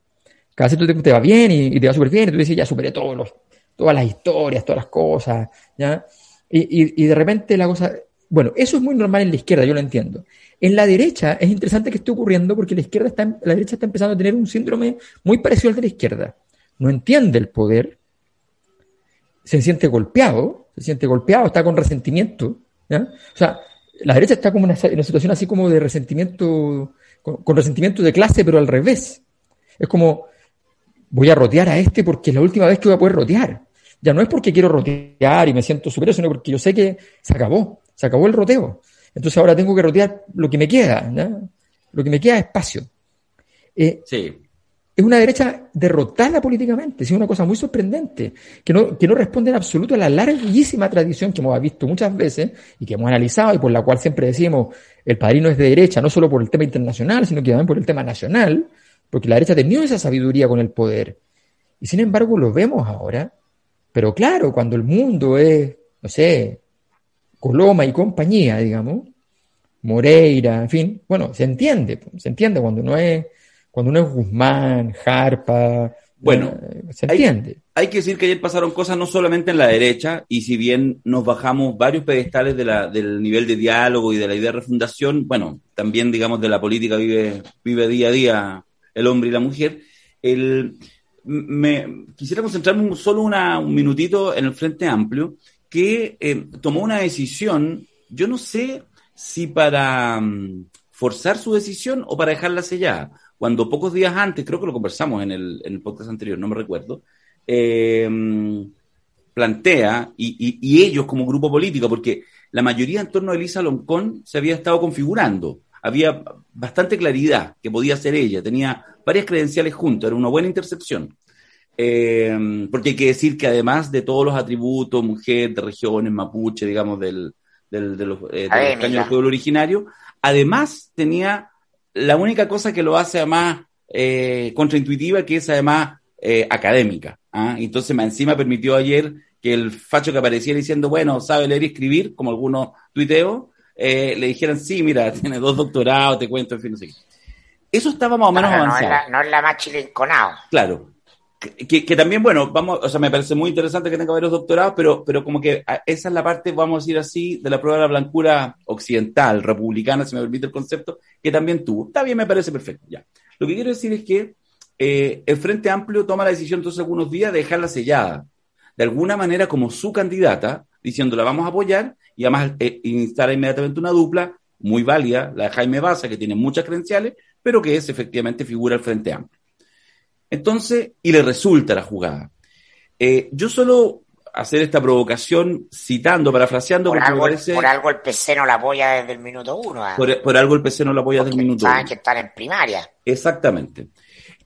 cada cierto tiempo te va bien y, te va súper bien, y tú dices, ya superé todos los, todas las historias, todas las cosas, ¿ya? Y, y, de repente la cosa, bueno, eso es muy normal en la izquierda, yo lo entiendo. En la derecha es interesante que esté ocurriendo porque la izquierda está, la derecha está empezando a tener un síndrome muy parecido al de la izquierda. No entiende el poder, se siente golpeado, se siente golpeado, está con resentimiento, ¿ya? O sea, la derecha está como en una, situación así como de resentimiento, con, resentimiento de clase, pero al revés. Es como, voy a rotear a este porque es la última vez que voy a poder rotear. Ya no es porque quiero rotear y me siento superior, sino porque yo sé que se acabó, se acabó el roteo. Entonces ahora tengo que rotear lo que me queda, lo que me queda es espacio. Eh, sí es una derecha derrotada políticamente, es una cosa muy sorprendente, que no, que no responde en absoluto a la larguísima tradición que hemos visto muchas veces y que hemos analizado y por la cual siempre decimos el padrino es de derecha, no solo por el tema internacional, sino que también por el tema nacional, porque la derecha ha tenido esa sabiduría con el poder. Y sin embargo lo vemos ahora, pero claro, cuando el mundo es, no sé, Coloma y compañía, digamos, Moreira, en fin, bueno, se entiende, se entiende cuando no es cuando uno es Guzmán, Jarpa, bueno, se entiende. Hay, que decir que ayer pasaron cosas no solamente en la derecha, y si bien nos bajamos varios pedestales de la, del nivel de diálogo y de la idea de refundación, bueno, también, digamos, de la política vive, vive día a día el hombre y la mujer. El, me, quisiera concentrarme solo un minutito en el Frente Amplio, que eh, tomó una decisión, yo no sé si para um, forzar su decisión o para dejarla sellada cuando pocos días antes, creo que lo conversamos en el, en el podcast anterior, no me recuerdo, eh, plantea, y, y, ellos como grupo político, porque la mayoría en torno a Elisa Loncón se había estado configurando, había bastante claridad que podía ser ella, tenía varias credenciales juntas, era una buena intercepción. Eh, porque hay que decir que además de todos los atributos, mujer, de regiones, mapuche, digamos, del, del, de los, eh, del pueblo originario, además tenía la única cosa que lo hace además eh, contraintuitiva, que es además eh, académica. ¿ah? Entonces, encima permitió ayer que el facho que apareciera diciendo, bueno, sabe leer y escribir, como algunos tuiteos, eh, le dijeran, sí, mira, *laughs* tiene dos doctorados, te cuento, en fin, no sé Eso estaba más o menos avanzado. No es la, no es la más chilenconado. Claro. Que, que, también, bueno, vamos, o sea, me parece muy interesante que tenga varios doctorados, pero, pero como que esa es la parte, vamos a decir así, de la prueba de la blancura occidental, republicana, si me permite el concepto, que también tuvo. Está bien, me parece perfecto, ya. Lo que quiero decir es que eh, el Frente Amplio toma la decisión entonces algunos días de dejarla sellada, de alguna manera como su candidata, diciendo la vamos a apoyar y además eh, instala inmediatamente una dupla muy válida, la de Jaime Baza, que tiene muchas credenciales, pero que es efectivamente figura del Frente Amplio. Entonces, y le resulta la jugada. Eh, yo solo hacer esta provocación citando, parafraseando, por algo, por algo el PC no la apoya desde el minuto uno. ¿ah? Por, algo el PC no la apoya desde el minuto saben que están en primaria. Exactamente.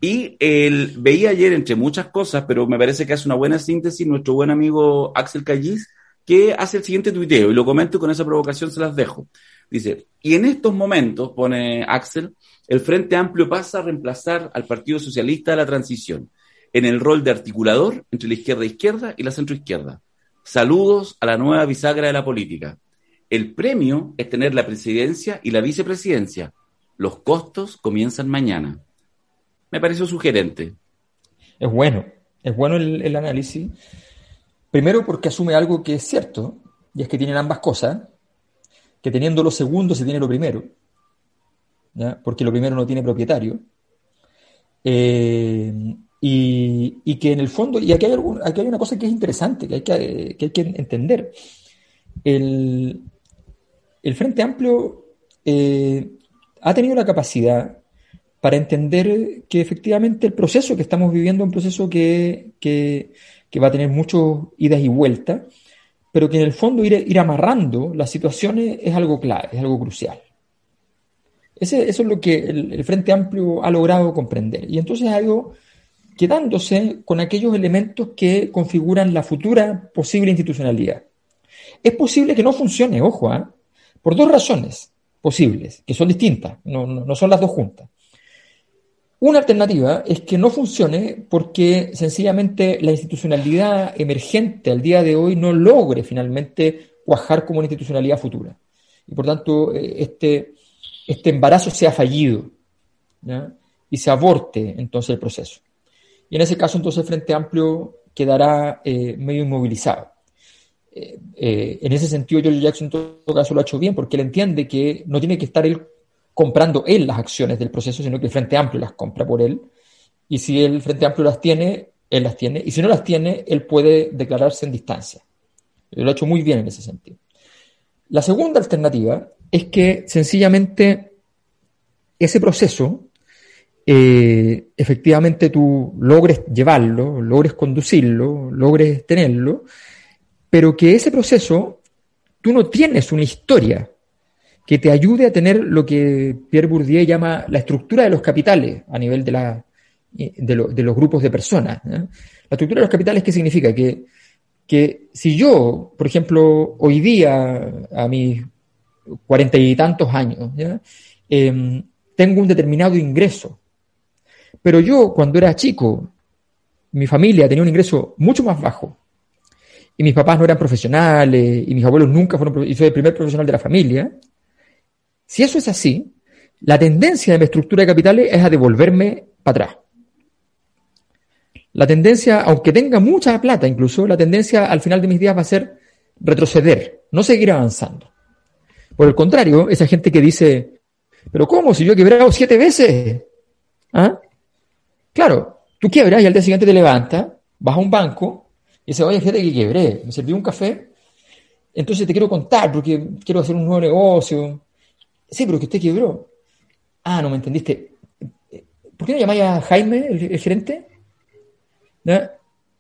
Y él veía ayer, entre muchas cosas, pero me parece que hace una buena síntesis, nuestro buen amigo Axel Callis, que hace el siguiente tuiteo, y lo comento con esa provocación se las dejo. Dice, y en estos momentos, pone Axel, el Frente Amplio pasa a reemplazar al Partido Socialista de la Transición en el rol de articulador entre la izquierda izquierda y la centroizquierda. Saludos a la nueva bisagra de la política. El premio es tener la presidencia y la vicepresidencia. Los costos comienzan mañana. Me pareció sugerente. Es bueno, es bueno el, análisis. Primero porque asume algo que es cierto, y es que tienen ambas cosas, que teniendo lo segundo se tiene lo primero porque lo primero no tiene propietario. Eh, y, que en el fondo, y aquí hay, aquí hay una cosa que es interesante, que hay que, hay que entender. El, Frente Amplio eh, ha tenido la capacidad para entender que efectivamente el proceso que estamos viviendo es un proceso que, va a tener muchas idas y vueltas, pero que en el fondo ir, amarrando las situaciones es algo clave, es algo crucial eso es lo que el, Frente Amplio ha logrado comprender. Y entonces ha ido quedándose con aquellos elementos que configuran la futura posible institucionalidad. Es posible que no funcione, ojo, ¿ah? por dos razones posibles, que son distintas, no, no son las dos juntas. Una alternativa es que no funcione porque sencillamente la institucionalidad emergente al día de hoy no logre finalmente cuajar como una institucionalidad futura. Y por tanto, eh, este, este embarazo sea fallido y se aborte entonces el proceso. Y en ese caso entonces el Frente Amplio quedará eh, medio inmovilizado. Eh, en ese sentido, George Jackson en todo caso lo ha hecho bien porque él entiende que no tiene que estar él comprando él las acciones del proceso, sino que el Frente Amplio las compra por él. Y si el Frente Amplio las tiene, él las tiene. Y si no las tiene, él puede declararse en distancia. Lo ha hecho muy bien en ese sentido. La segunda alternativa es que sencillamente ese proceso, eh, efectivamente tú logres llevarlo, logres conducirlo, logres tenerlo, pero que ese proceso tú no tienes una historia que te ayude a tener lo que Pierre Bourdieu llama la estructura de los capitales a nivel de, la, de, los grupos de personas. La estructura de los capitales, ¿qué significa? Que, que si yo, por ejemplo, hoy día, a mis cuarenta y tantos años, em, tengo un determinado ingreso, pero yo cuando era chico, mi familia tenía un ingreso mucho más bajo, y mis papás no eran profesionales, y mis abuelos nunca fueron, y soy el primer profesional de la familia, si eso es así, la tendencia de mi estructura de capitales es a devolverme para atrás. La tendencia, aunque tenga mucha plata incluso, la tendencia al final de mis días va a ser retroceder, no seguir avanzando. Por el contrario, esa gente que dice, pero ¿cómo? Si yo he quebrado siete veces. ¿Ah? Claro, tú quiebras y al día siguiente te levantas, vas a un banco y dices, oye, fíjate que quebré, me serví un café, entonces te quiero contar porque quiero hacer un nuevo negocio, Sí, pero que usted quebró. Ah, no me entendiste. ¿Por qué no llamáis a Jaime, el, gerente? La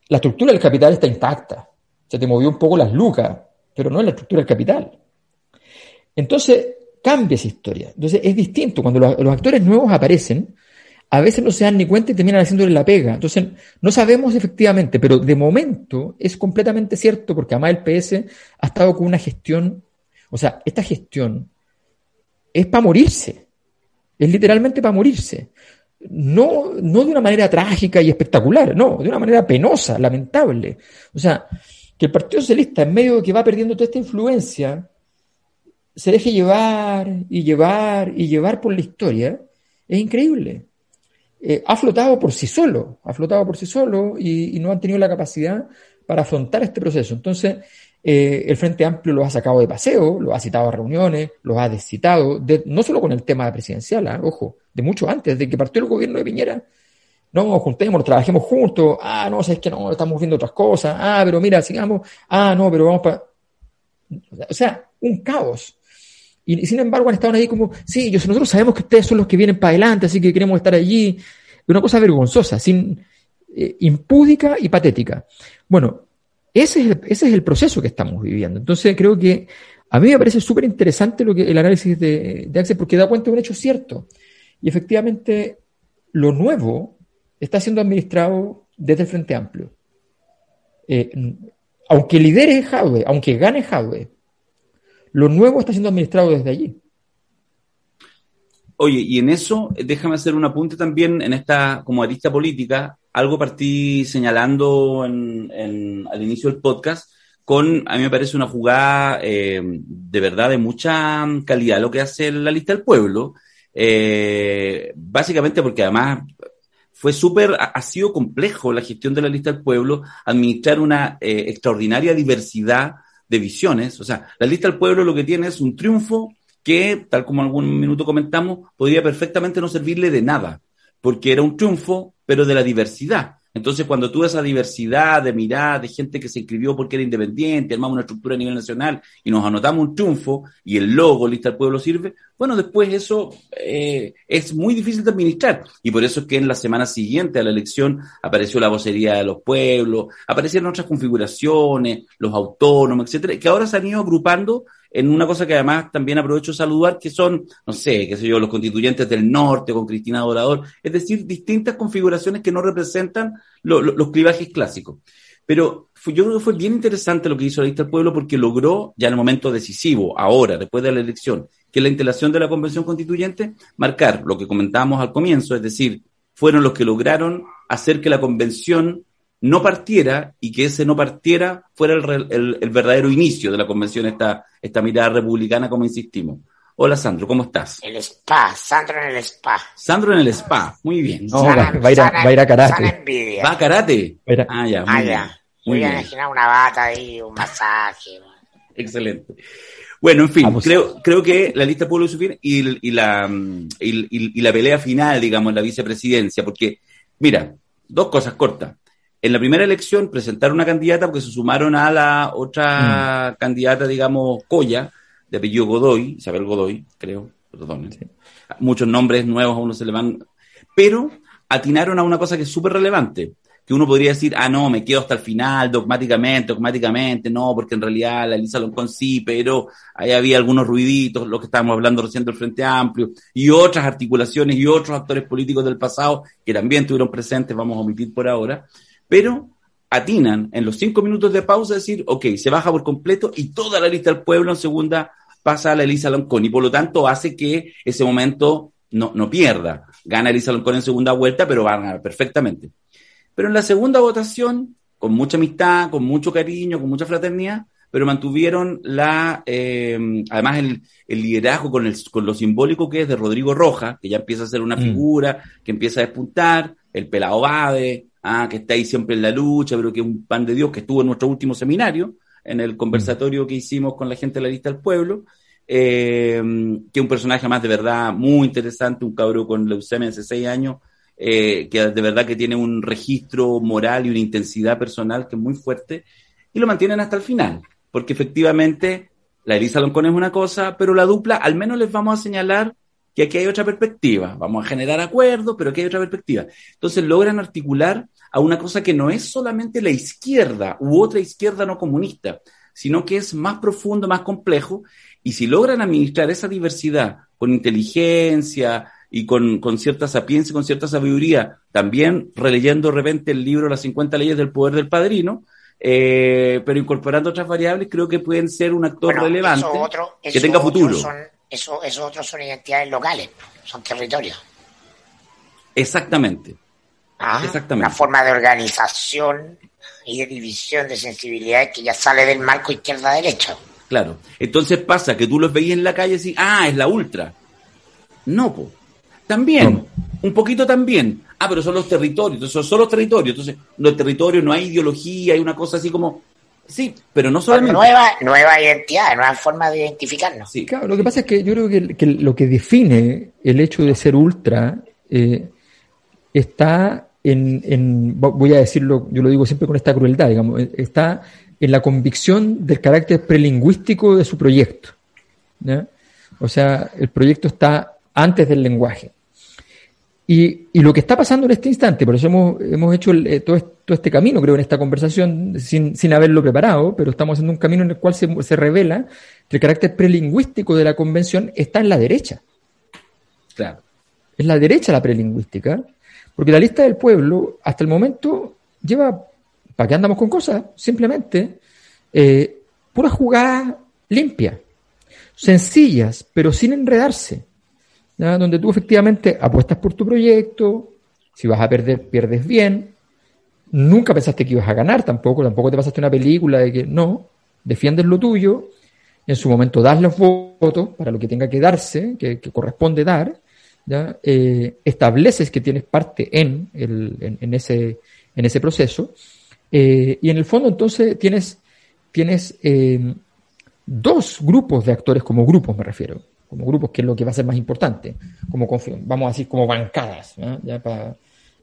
estructura del capital está intacta. Se te movió un poco las lucas, pero no es la estructura del capital. Entonces, cambia esa historia. Entonces, es distinto. Cuando los, los actores nuevos aparecen, a veces no se dan ni cuenta y terminan haciéndole la pega. Entonces, no sabemos efectivamente, pero de momento es completamente cierto porque además el PS ha estado con una gestión, o sea, esta gestión es para morirse. Es literalmente para morirse. No, no de una manera trágica y espectacular, no, de una manera penosa, lamentable. O sea, que el Partido Socialista, en medio de que va perdiendo toda esta influencia, se deje llevar y llevar y llevar por la historia, es increíble. Eh, ha flotado por sí solo, ha flotado por sí solo y, y, no han tenido la capacidad para afrontar este proceso. Entonces, eh, el Frente Amplio los ha sacado de paseo, los ha citado a reuniones, los ha descitado, no solo con el tema presidencial, ¿ah? ojo, de mucho antes, de que partió el gobierno de Piñera. No, juntemos, trabajemos juntos. Ah, no, es que no, estamos viendo otras cosas. Ah, pero mira, sigamos. Ah, no, pero vamos para. O sea, un caos. Y, sin embargo han estado ahí como, sí, nosotros sabemos que ustedes son los que vienen para adelante, así que queremos estar allí. Una cosa vergonzosa, sin, eh, impúdica y patética. Bueno, ese es, el, ese es el proceso que estamos viviendo. Entonces creo que a mí me parece súper interesante lo que, el análisis de, Axel porque da cuenta de un hecho cierto. Y efectivamente, lo nuevo está siendo administrado desde el Frente Amplio. Eh, aunque lidere Jadwe, aunque gane Jadwe, lo nuevo está siendo administrado desde allí. Oye, y en eso, déjame hacer un apunte también en esta como arista política algo partí señalando al inicio del podcast con, a mí me parece una jugada eh, de verdad de mucha calidad lo que hace la lista del pueblo, eh, básicamente porque además fue súper, ha sido complejo la gestión de la lista del pueblo, administrar una eh, extraordinaria diversidad de visiones, o sea, la lista del pueblo lo que tiene es un triunfo que, tal como algún minuto comentamos, podría perfectamente no servirle de nada, porque era un triunfo pero de la diversidad. Entonces, cuando tú esa diversidad de mirada, de gente que se inscribió porque era independiente, armamos una estructura a nivel nacional y nos anotamos un triunfo y el logo Lista del Pueblo sirve, bueno, después eso eh, es muy difícil de administrar. Y por eso es que en la semana siguiente a la elección apareció la vocería de los pueblos, aparecieron otras configuraciones, los autónomos, etcétera, que ahora se han ido agrupando en una cosa que además también aprovecho saludar, que son, no sé, qué sé yo, los constituyentes del norte con Cristina Dorador, es decir, distintas configuraciones que no representan los clivajes clásicos. Pero yo creo que fue bien interesante lo que hizo la lista del pueblo porque logró, ya en el momento decisivo, ahora, después de la elección, que la instalación de la convención constituyente, marcar lo que comentábamos al comienzo, es decir, fueron los que lograron hacer que la convención no partiera y que ese no partiera fuera el, el, verdadero inicio de la convención, esta, esta mirada republicana, como insistimos. Hola Sandro, ¿cómo estás? El spa, Sandro en el spa. Sandro en el spa, muy bien. va, a ir a, va, a ir a, karate. ¿Va a karate? Ah, ya. Ah, ya. Voy a imaginar una bata ahí, un masaje. Excelente. Bueno, en fin, creo, creo que la lista pueblo y, y, y, la, y, y la pelea final, digamos, la vicepresidencia, porque, mira, dos cosas cortas en la primera elección presentaron una candidata porque se sumaron a la otra mm. candidata, digamos, Coya, de apellido Godoy, Isabel Godoy, creo, perdón. Muchos nombres nuevos a uno se le van, pero atinaron a una cosa que es súper relevante, que uno podría decir, ah, no, me quedo hasta el final, dogmáticamente, dogmáticamente, no, porque en realidad la Elisa Loncón sí, pero ahí había algunos ruiditos, lo que estábamos hablando recién del Frente Amplio, y otras articulaciones y otros actores políticos del pasado que también tuvieron presentes, vamos a omitir por ahora, pero atinan en los cinco minutos de pausa decir, ok, se baja por completo y toda la lista del pueblo en segunda pasa a la Elisa Loncón y por lo tanto hace que ese momento no, no pierda. Gana Elisa Loncón en segunda vuelta, pero va a ganar perfectamente. Pero en la segunda votación, con mucha amistad, con mucho cariño, con mucha fraternidad, pero mantuvieron la, eh, además el, el liderazgo con, el, con lo simbólico que es de Rodrigo Roja, que ya empieza a ser una mm. figura, que empieza a despuntar, el pelado Bade, ah, que está ahí siempre en la lucha, pero que es un pan de Dios, que estuvo en nuestro último seminario, en el conversatorio que hicimos con la gente de la lista del pueblo, eh, que es un personaje más de verdad muy interesante, un cabro con leucemia hace seis años, eh, que de verdad que tiene un registro moral y una intensidad personal que es muy fuerte, y lo mantienen hasta el final, porque efectivamente la Elisa Loncón es una cosa, pero la dupla al menos les vamos a señalar que aquí hay otra perspectiva, vamos a generar acuerdos, pero aquí hay otra perspectiva. Entonces logran articular a una cosa que no es solamente la izquierda u otra izquierda no comunista, sino que es más profundo, más complejo, y si logran administrar esa diversidad con inteligencia y con, con cierta sapiencia y con cierta sabiduría, también releyendo de repente el libro Las 50 leyes del poder del padrino, eh, pero incorporando otras variables, creo que pueden ser un actor relevante que tenga futuro. Eso, esos otros son identidades locales, son territorios. Exactamente. Ah, Exactamente. Una forma de organización y de división de sensibilidades que ya sale del marco izquierda-derecha. Claro. Entonces pasa que tú los veías en la calle y decís, ah, es la ultra. No, po. También, un poquito también. Ah, pero son los territorios, entonces son los territorios. Entonces, los territorios no hay ideología, hay una cosa así como. Sí, pero no solamente. Nueva, nueva identidad, nueva forma de identificarnos. Sí. Claro, lo que pasa es que yo creo que, lo que define el hecho de ser ultra eh, está en, voy a decirlo, yo lo digo siempre con esta crueldad, digamos, está en la convicción del carácter prelingüístico de su proyecto. O sea, el proyecto está antes del lenguaje. Y, y, lo que está pasando en este instante, por eso hemos, hemos hecho eh, todo, este, camino, creo, en esta conversación, sin, sin, haberlo preparado, pero estamos haciendo un camino en el cual se, se revela que el carácter prelingüístico de la convención está en la derecha. Claro. Es la derecha la prelingüística, porque la lista del pueblo, hasta el momento, lleva, ¿para qué andamos con cosas? Simplemente, eh, pura jugada limpia, sencillas, pero sin enredarse, donde tú efectivamente apuestas por tu proyecto, si vas a perder, pierdes bien, nunca pensaste que ibas a ganar tampoco, tampoco te pasaste una película de que no, defiendes lo tuyo, en su momento das los votos para lo que tenga que darse, que corresponde dar, eh, estableces que tienes parte en, el, en, ese, en ese proceso, eh, y en el fondo entonces tienes, tienes eh, dos grupos de actores como grupos, me refiero, como grupos que es lo que va a ser más importante, como vamos a decir como bancadas, ya para,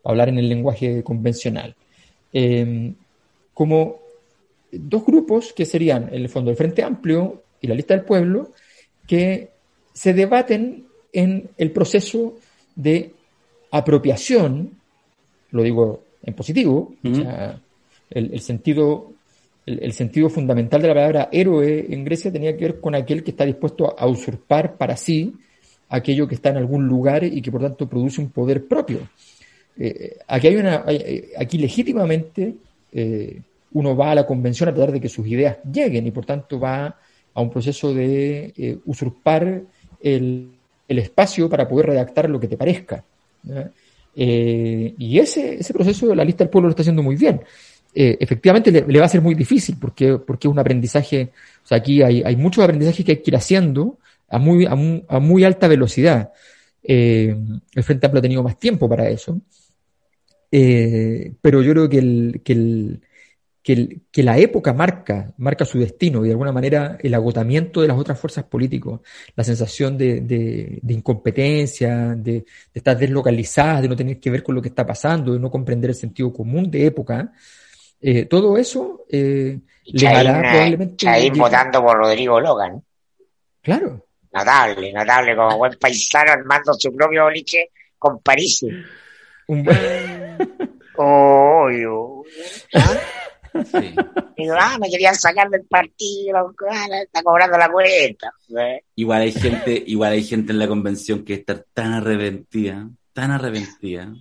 hablar en el lenguaje convencional. como dos grupos que serían en el fondo el Frente Amplio y la lista del pueblo, que se debaten en el proceso de apropiación, lo digo en positivo, el, sentido, el, sentido fundamental de la palabra héroe en Grecia tenía que ver con aquel que está dispuesto a usurpar para sí aquello que está en algún lugar y que por tanto produce un poder propio. Eh, aquí hay una, aquí legítimamente eh, uno va a la convención a tratar de que sus ideas lleguen y por tanto va a un proceso de eh, usurpar el, el espacio para poder redactar lo que te parezca. Eh, y ese, ese proceso la lista del pueblo lo está haciendo muy bien. Eh, efectivamente le, va a ser muy difícil porque, porque es un aprendizaje, o sea, aquí hay, hay muchos aprendizajes que hay que ir haciendo a muy, a muy, alta velocidad. Eh, el Frente Amplio ha tenido más tiempo para eso. pero yo creo que el, que el, que, la época marca, marca su destino y de alguna manera el agotamiento de las otras fuerzas políticas, la sensación de, incompetencia, de, estar deslocalizadas, de no tener que ver con lo que está pasando, de no comprender el sentido común de época, eh, todo eso eh, le hará probablemente... votando por Rodrigo Logan. Claro. Notable, notable, como buen paisano armando su propio boliche con París. Un buen... *laughs* oh, Sí. Digo, ah, me querían sacar del partido, está cobrando la cuenta. Igual hay gente, igual hay gente en la convención que está tan arrepentida, tan arrepentida.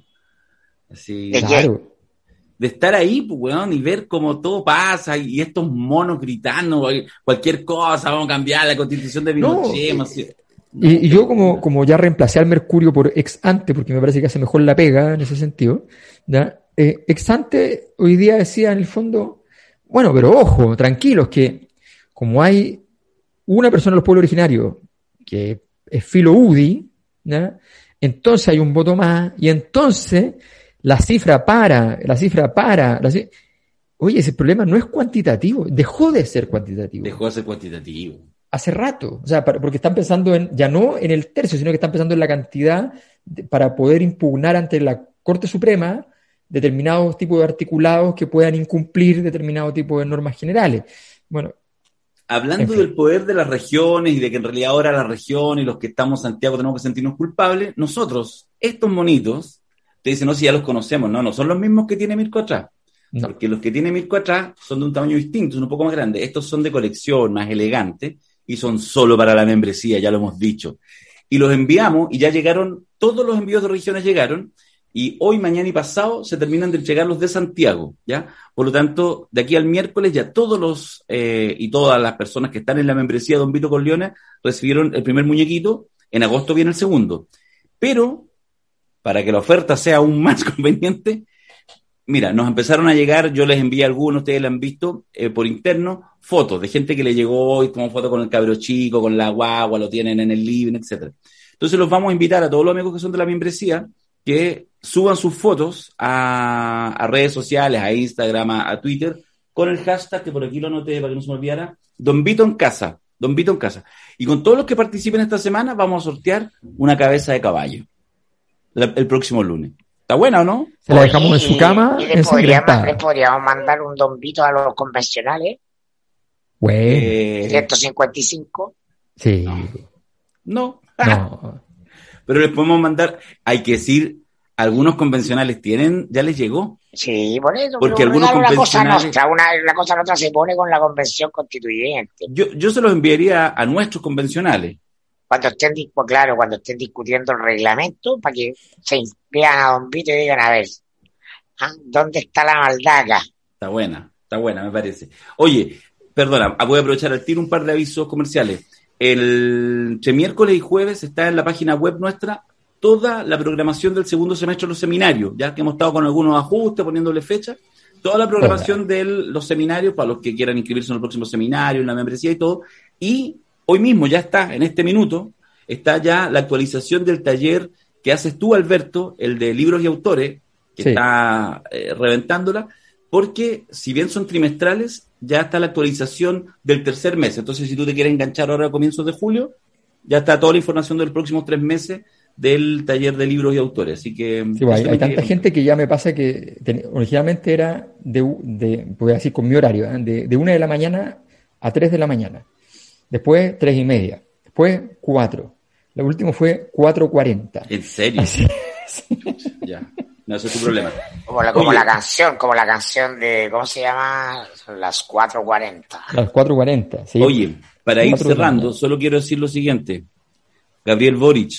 Así, claro. De estar ahí, pues, weón, y ver cómo todo pasa y, estos monos gritando cualquier cosa, vamos a cambiar la constitución de Pinochet. y, yo como, como ya reemplacé al Mercurio por ex ante, porque me parece que hace mejor la pega en ese sentido, ¿ya? Eh, Exante hoy día decía en el fondo, bueno, pero ojo, tranquilos, que como hay una persona de los pueblos originarios que es filo UDI, entonces hay un voto más y entonces la cifra para, la cifra para. Oye, ese problema no es cuantitativo, dejó de ser cuantitativo. Dejó de ser cuantitativo. Hace rato, o sea, porque están pensando en, ya no en el tercio, sino que están pensando en la cantidad para poder impugnar ante la Corte Suprema determinados tipos de articulados que puedan incumplir determinado tipo de normas generales. Bueno. Hablando del poder de las regiones y de que en realidad ahora la región y los que estamos en Santiago tenemos que sentirnos culpables, nosotros, estos monitos, te dicen, no, si ya los conocemos, no, no son los mismos que tiene Mirko atrás. Porque los que tiene Mirko atrás son de un tamaño distinto, son un poco más grandes. Estos son de colección, más elegantes, y son solo para la membresía, ya lo hemos dicho. Y los enviamos, y ya llegaron, todos los envíos de regiones llegaron, y hoy, mañana y pasado se terminan de entregar los de Santiago, ¿ya? Por lo tanto, de aquí al miércoles ya todos los eh, y todas las personas que están en la membresía de Don Vito Corleone recibieron el primer muñequito, en agosto viene el segundo. Pero, para que la oferta sea aún más *laughs* conveniente, mira, nos empezaron a llegar, yo les envié algunos, ustedes la han visto eh, por interno, fotos de gente que le llegó hoy, como foto con el cabro chico, con la guagua, lo tienen en el living, etcétera. Entonces los vamos a invitar a todos los amigos que son de la membresía que suban sus fotos a, redes sociales, a Instagram, a, Twitter, con el hashtag, que por aquí lo anoté para que no se me olvidara, Don Vito en casa, Don Vito en casa. Y con todos los que participen esta semana vamos a sortear una cabeza de caballo el próximo lunes. ¿Está buena o no? Se la dejamos en su cama. Y le, podríamos, mandar un Don Vito a los convencionales. Bueno. 155. Sí. No. no. *laughs* Pero les podemos mandar, hay que decir, algunos convencionales tienen, ya les llegó. Sí, por eso. Porque algunos una cosa nuestra, una, cosa nuestra se pone con la convención constituyente. Yo, yo se los enviaría a nuestros convencionales. Cuando estén, pues claro, cuando estén discutiendo el reglamento, para que se vean a Don Vito y digan, a ver, ¿ah? ¿dónde está la maldad acá? Está buena, está buena, me parece. Oye, perdona, voy a aprovechar al tiro un par de avisos comerciales. El, entre miércoles y jueves está en la página web nuestra toda la programación del segundo semestre de los seminarios, ya que hemos estado con algunos ajustes, poniéndole fecha, toda la programación de los seminarios para los que quieran inscribirse en el próximo seminario, en la membresía y todo. Y hoy mismo ya está, en este minuto, está ya la actualización del taller que haces tú, Alberto, el de libros y autores, que está eh, reventándola, porque si bien son trimestrales, ya está la actualización del tercer mes. Entonces, si tú te quieres enganchar ahora a comienzos de julio, ya está toda la información de los próximos tres meses del taller de libros y autores. Así que. hay, tanta gente que ya me pasa que originalmente era de, de, voy a decir con mi horario, ¿eh? de, de una de la mañana a tres de la mañana. Después tres y media. Después cuatro. Lo último fue cuatro cuarenta. ¿En serio? *laughs* Ya. No, ese es tu problema. Como la, como la canción, como la canción de, ¿cómo se llama? Las 4.40. Las 4.40, sí. Oye, para ir cerrando, solo quiero decir lo siguiente. Gabriel Boric,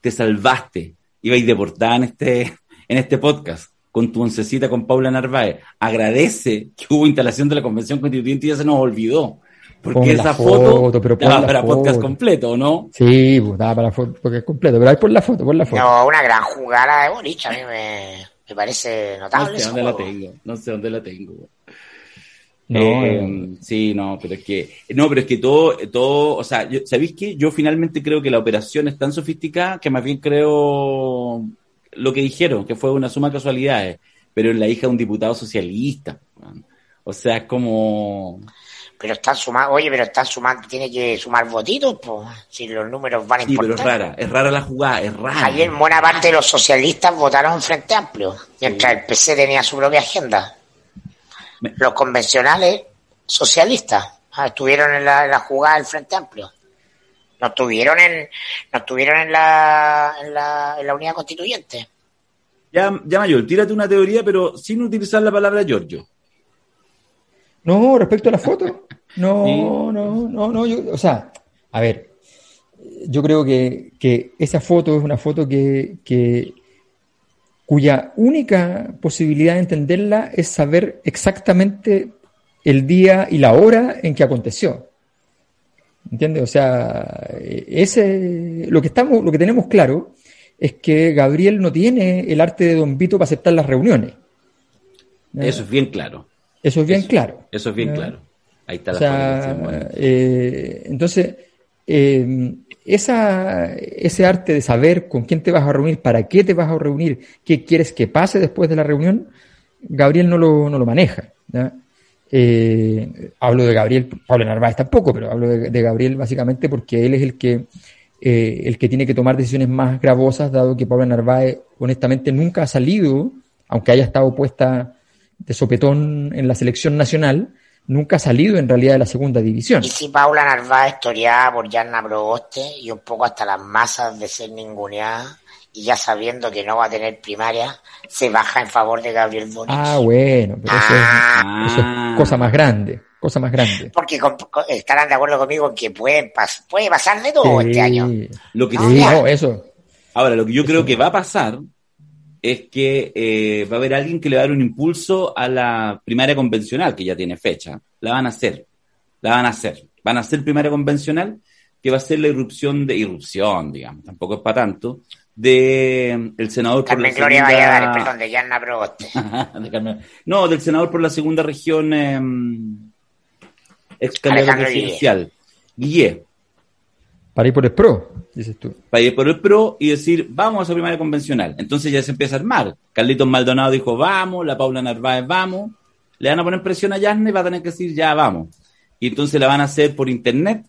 te salvaste. Ibais deportada en este, en este podcast con tu oncecita con Paula Narváez. Agradece que hubo instalación de la Convención Constituyente y ya se nos olvidó. Porque esa foto, pero daba para podcast completo, ¿no? Sí, pues, daba para podcast completo, pero ahí por la foto, por la foto. No, una gran jugada de Boric, a mí me, me parece notable. No sé dónde la tengo, no sé dónde la tengo. No, eh, sí, no, pero es que, no, pero es que todo, todo, o sea, ¿sabéis qué? Yo finalmente creo que la operación es tan sofisticada que más bien creo lo que dijeron, que fue una suma de casualidades, pero es la hija de un diputado socialista. O sea, es como, pero están sumando, oye, pero están sumando, tiene que sumar votitos, pues, si los números van a Sí, pero es rara, es rara la jugada, es rara. Ayer buena parte de los socialistas votaron en Frente Amplio, mientras el PC tenía su propia agenda. Los convencionales socialistas. Ah, estuvieron en la, jugada del Frente Amplio. No estuvieron en, no estuvieron en la, en la, en la unidad constituyente. Ya, ya Mayor, tírate una teoría, pero sin utilizar la palabra Giorgio. No, respecto a la foto. No, *laughs* no, no, no. o sea, a ver, yo creo que, que esa foto es una foto que, que, cuya única posibilidad de entenderla es saber exactamente el día y la hora en que aconteció. ¿Entiendes? O sea, ese, lo que estamos, lo que tenemos claro es que Gabriel no tiene el arte de Don Vito para aceptar las reuniones. Eso es bien claro. Eso es bien claro. Eso es bien claro. Ahí está la eh, Entonces, eh, esa, ese arte de saber con quién te vas a reunir, para qué te vas a reunir, qué quieres que pase después de la reunión, Gabriel no lo, no lo maneja. Eh, hablo de Gabriel, Pablo Narváez tampoco, pero hablo de, Gabriel básicamente porque él es el que, eh, el que tiene que tomar decisiones más gravosas, dado que Pablo Narváez honestamente nunca ha salido, aunque haya estado puesta de sopetón en la selección nacional, nunca ha salido en realidad de la segunda división. Y si Paula Narváez historiada por Yanna Proboste y un poco hasta las masas de ser ninguneada, y ya sabiendo que no va a tener primaria, se baja en favor de Gabriel Boric. Ah, bueno, pero eso, es, ah. cosa más grande, cosa más grande. Porque estarán de acuerdo conmigo en que puede, puede pasar de todo este año. Lo que sí, eso. Ahora, lo que yo creo que va a pasar es que eh, va a haber alguien que le va a dar un impulso a la primaria convencional, que ya tiene fecha. La van a hacer, la van a hacer. Van a hacer primaria convencional, que va a ser la irrupción de irrupción, digamos, tampoco es para tanto, de el senador Carmen por la Gloria segunda... Valladares, perdón, de Yanna Proboste. *laughs* no, del senador por la segunda región eh, ex candidato presidencial, Guille. Para ir por el PRO, dices tú. Para ir por el PRO y decir, vamos a esa primaria convencional. Entonces ya se empieza a armar. Carlitos Maldonado dijo, vamos, la Paula Narváez, vamos. Le van a poner presión a Yasna y va a tener que decir, ya, vamos. Y entonces la van a hacer por internet,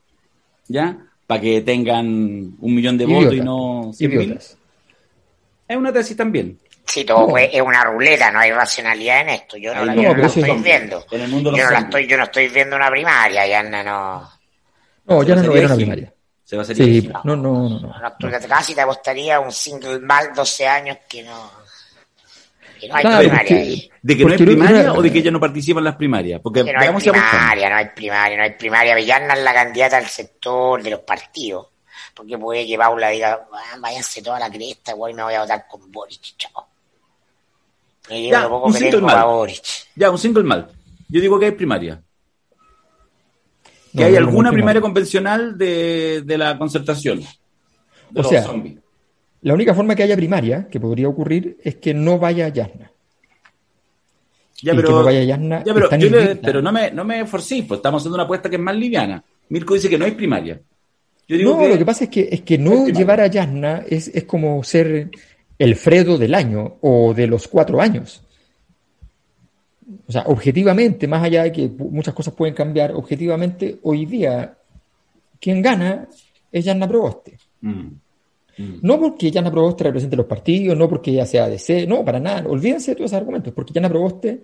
¿ya? Para que tengan un millón de votos y no es una tesis también. Sí, todo es una ruleta, no hay racionalidad en esto. Yo no, la, estoy viendo. yo, no estoy, yo no estoy viendo una primaria, ya no. No, ya no, no era una primaria. Se va a hacer sí, no, no, no, no. Casi te apostaría un single mal 12 años que no. Que no hay primaria ahí. ¿De que no hay primaria o de que ella no participa en las primarias? Porque no hay primaria, no hay primaria, no hay primaria. Villarna es la candidata al sector de los partidos porque puede que Paula diga, ah, váyanse toda la cresta, igual me voy a votar con Boric, chao. ya, un single mal. Ya, un single mal. Yo digo que hay primaria. Que hay alguna primaria convencional de, de la concertación. o sea, la única forma que haya primaria, que podría ocurrir, es que no vaya Yasna. Ya, pero, que no vaya Yasna ya, pero, pero no me, no me forcí, pues estamos haciendo una apuesta que es más liviana. Mirko dice que no hay primaria no, lo que pasa es que, es que no llevar a Yasna es, es como ser el Fredo del año o de los cuatro años. O sea, objetivamente, más allá de que muchas cosas pueden cambiar, objetivamente, hoy día, quien gana es Yasna Proboste. Mm. Mm. No porque Yasna Proboste represente los partidos, no porque ella sea DC, no, para nada, olvídense de todos esos argumentos, porque Yasna Proboste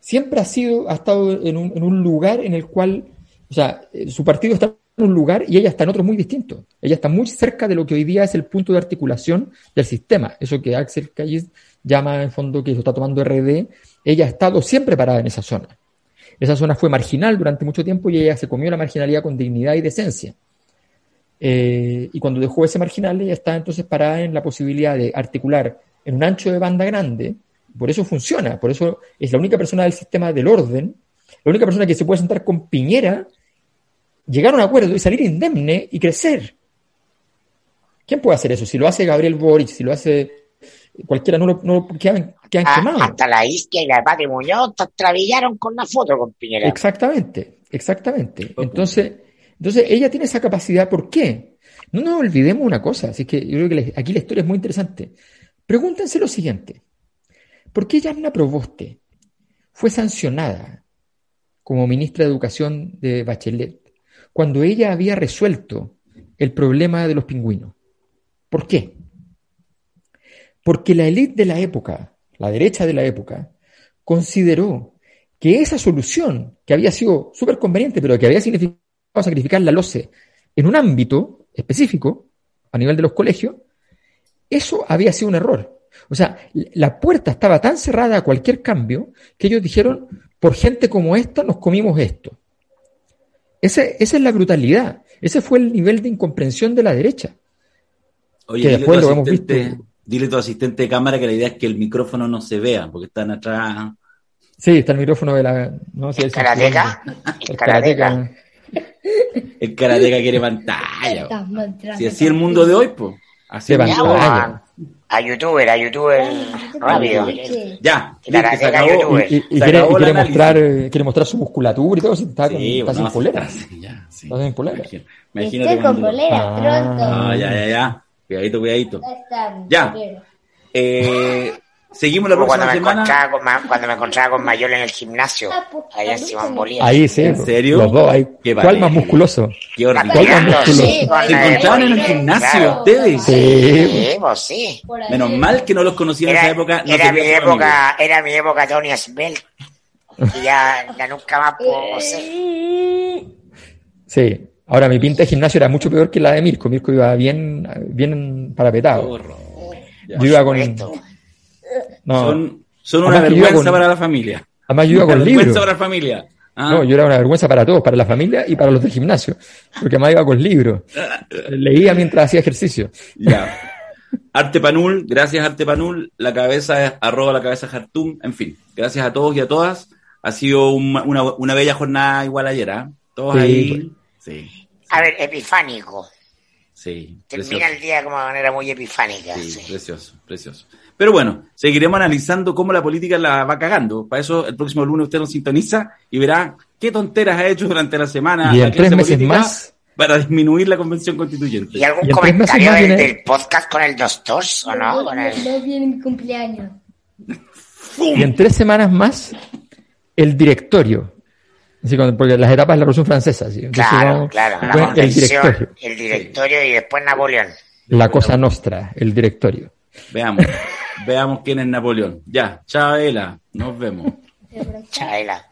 siempre ha sido, ha estado en un, en un lugar en el cual, o sea, su partido está un lugar y ella está en otro muy distinto. Ella está muy cerca de lo que hoy día es el punto de articulación del sistema. Eso que Axel Callis llama en fondo que eso está tomando RD, ella ha estado siempre parada en esa zona. Esa zona fue marginal durante mucho tiempo y ella se comió la marginalidad con dignidad y decencia. Eh, y cuando dejó ese marginal, ella está entonces parada en la posibilidad de articular en un ancho de banda grande. Por eso funciona, por eso es la única persona del sistema del orden, la única persona que se puede sentar con Piñera llegar a un acuerdo y salir indemne y crecer. ¿Quién puede hacer eso? Si lo hace Gabriel Boric, si lo hace cualquiera, no lo, no quedan, ah, Hasta la Isquia y la Pati Muñoz travillaron con la foto con Piñera. Exactamente, exactamente. Entonces, entonces ella tiene esa capacidad. ¿Por qué? No nos olvidemos una cosa, así que yo creo que aquí la historia es muy interesante. Pregúntense lo siguiente. ¿Por qué Yarna Proboste fue sancionada como ministra de Educación de Bachelet cuando ella había resuelto el problema de los pingüinos. ¿Por qué? Porque la élite de la época, la derecha de la época, consideró que esa solución, que había sido súper conveniente, pero que había significado sacrificar la LOCE en un ámbito específico, a nivel de los colegios, eso había sido un error. O sea, la puerta estaba tan cerrada a cualquier cambio que ellos dijeron, por gente como esta nos comimos esto. Esa es la brutalidad. Ese fue el nivel de incomprensión de la derecha. Oye, después lo hemos visto. Dile a tu asistente de cámara que la idea es que el micrófono no se vea, porque están atrás. Sí, está el micrófono de la. No, ¿El, karateca? El karateca. El karateca quiere pantalla. Si así el mundo de hoy, pues. Así pantalla. A youtuber, a youtuber rápido. Ya, y, quiere, mostrar, quiere mostrar su musculatura y todo, está, sí, está sin polera. *laughs* Sí, ya, sí. Está sin polera. Imagínate Estoy con polera, ah. pronto. Ah, ya, ya, ya. Cuidadito, cuidadito. Ya. Eh, seguimos la próxima cuando me semana. Encontraba con, cuando me encontraba con Mayor en el gimnasio, ah, pues, ahí en Simón Bolívar. Ahí sí. ¿En serio? Los dos. Ahí. ¿Cuál más musculoso? Qué ordinario. Sí, ¿Se encontraban en el gimnasio ustedes? Sí, sí, pues sí. Menos mal que no los conocía en esa época. No era, mi época era mi época Tony Smell. Y ya, ya nunca más puedo ser. Sí. Ahora, mi pinta de gimnasio era mucho peor que la de Mirko. Mirko iba bien, bien parapetado. Yo iba con. No. Son, son una vergüenza para la familia. Además, yo iba con libros. vergüenza para la familia. ¿Ah? No, yo era una vergüenza para todos, para la familia y para los del gimnasio. Porque además iba con libros. *laughs* Leía mientras hacía ejercicio. Ya. Arte Panul, gracias Arte Panul. La cabeza es arroba la cabeza Hartum. En fin, gracias a todos y a todas. Ha sido una, una, bella jornada igual ayer, ¿ah? Todos ahí. Sí. A ver, epifánico. Sí. Termina el día de una manera muy epifánica. Sí, precioso, precioso. Pero bueno, seguiremos analizando cómo la política la va cagando. Para eso, el próximo lunes usted nos sintoniza y verá qué tonteras ha hecho durante la semana. Y en tres meses más. Para disminuir la convención constituyente. ¿Y algún comentario del, podcast con el doctor o no? Viene mi cumpleaños. Y en tres semanas más, el directorio porque las etapas de la Revolución Francesa. claro, claro. el directorio. El directorio y después Napoleón. La cosa nostra, el directorio. Veamos, *laughs* veamos quién es Napoleón. Ya, Chabela, nos vemos. Chabela.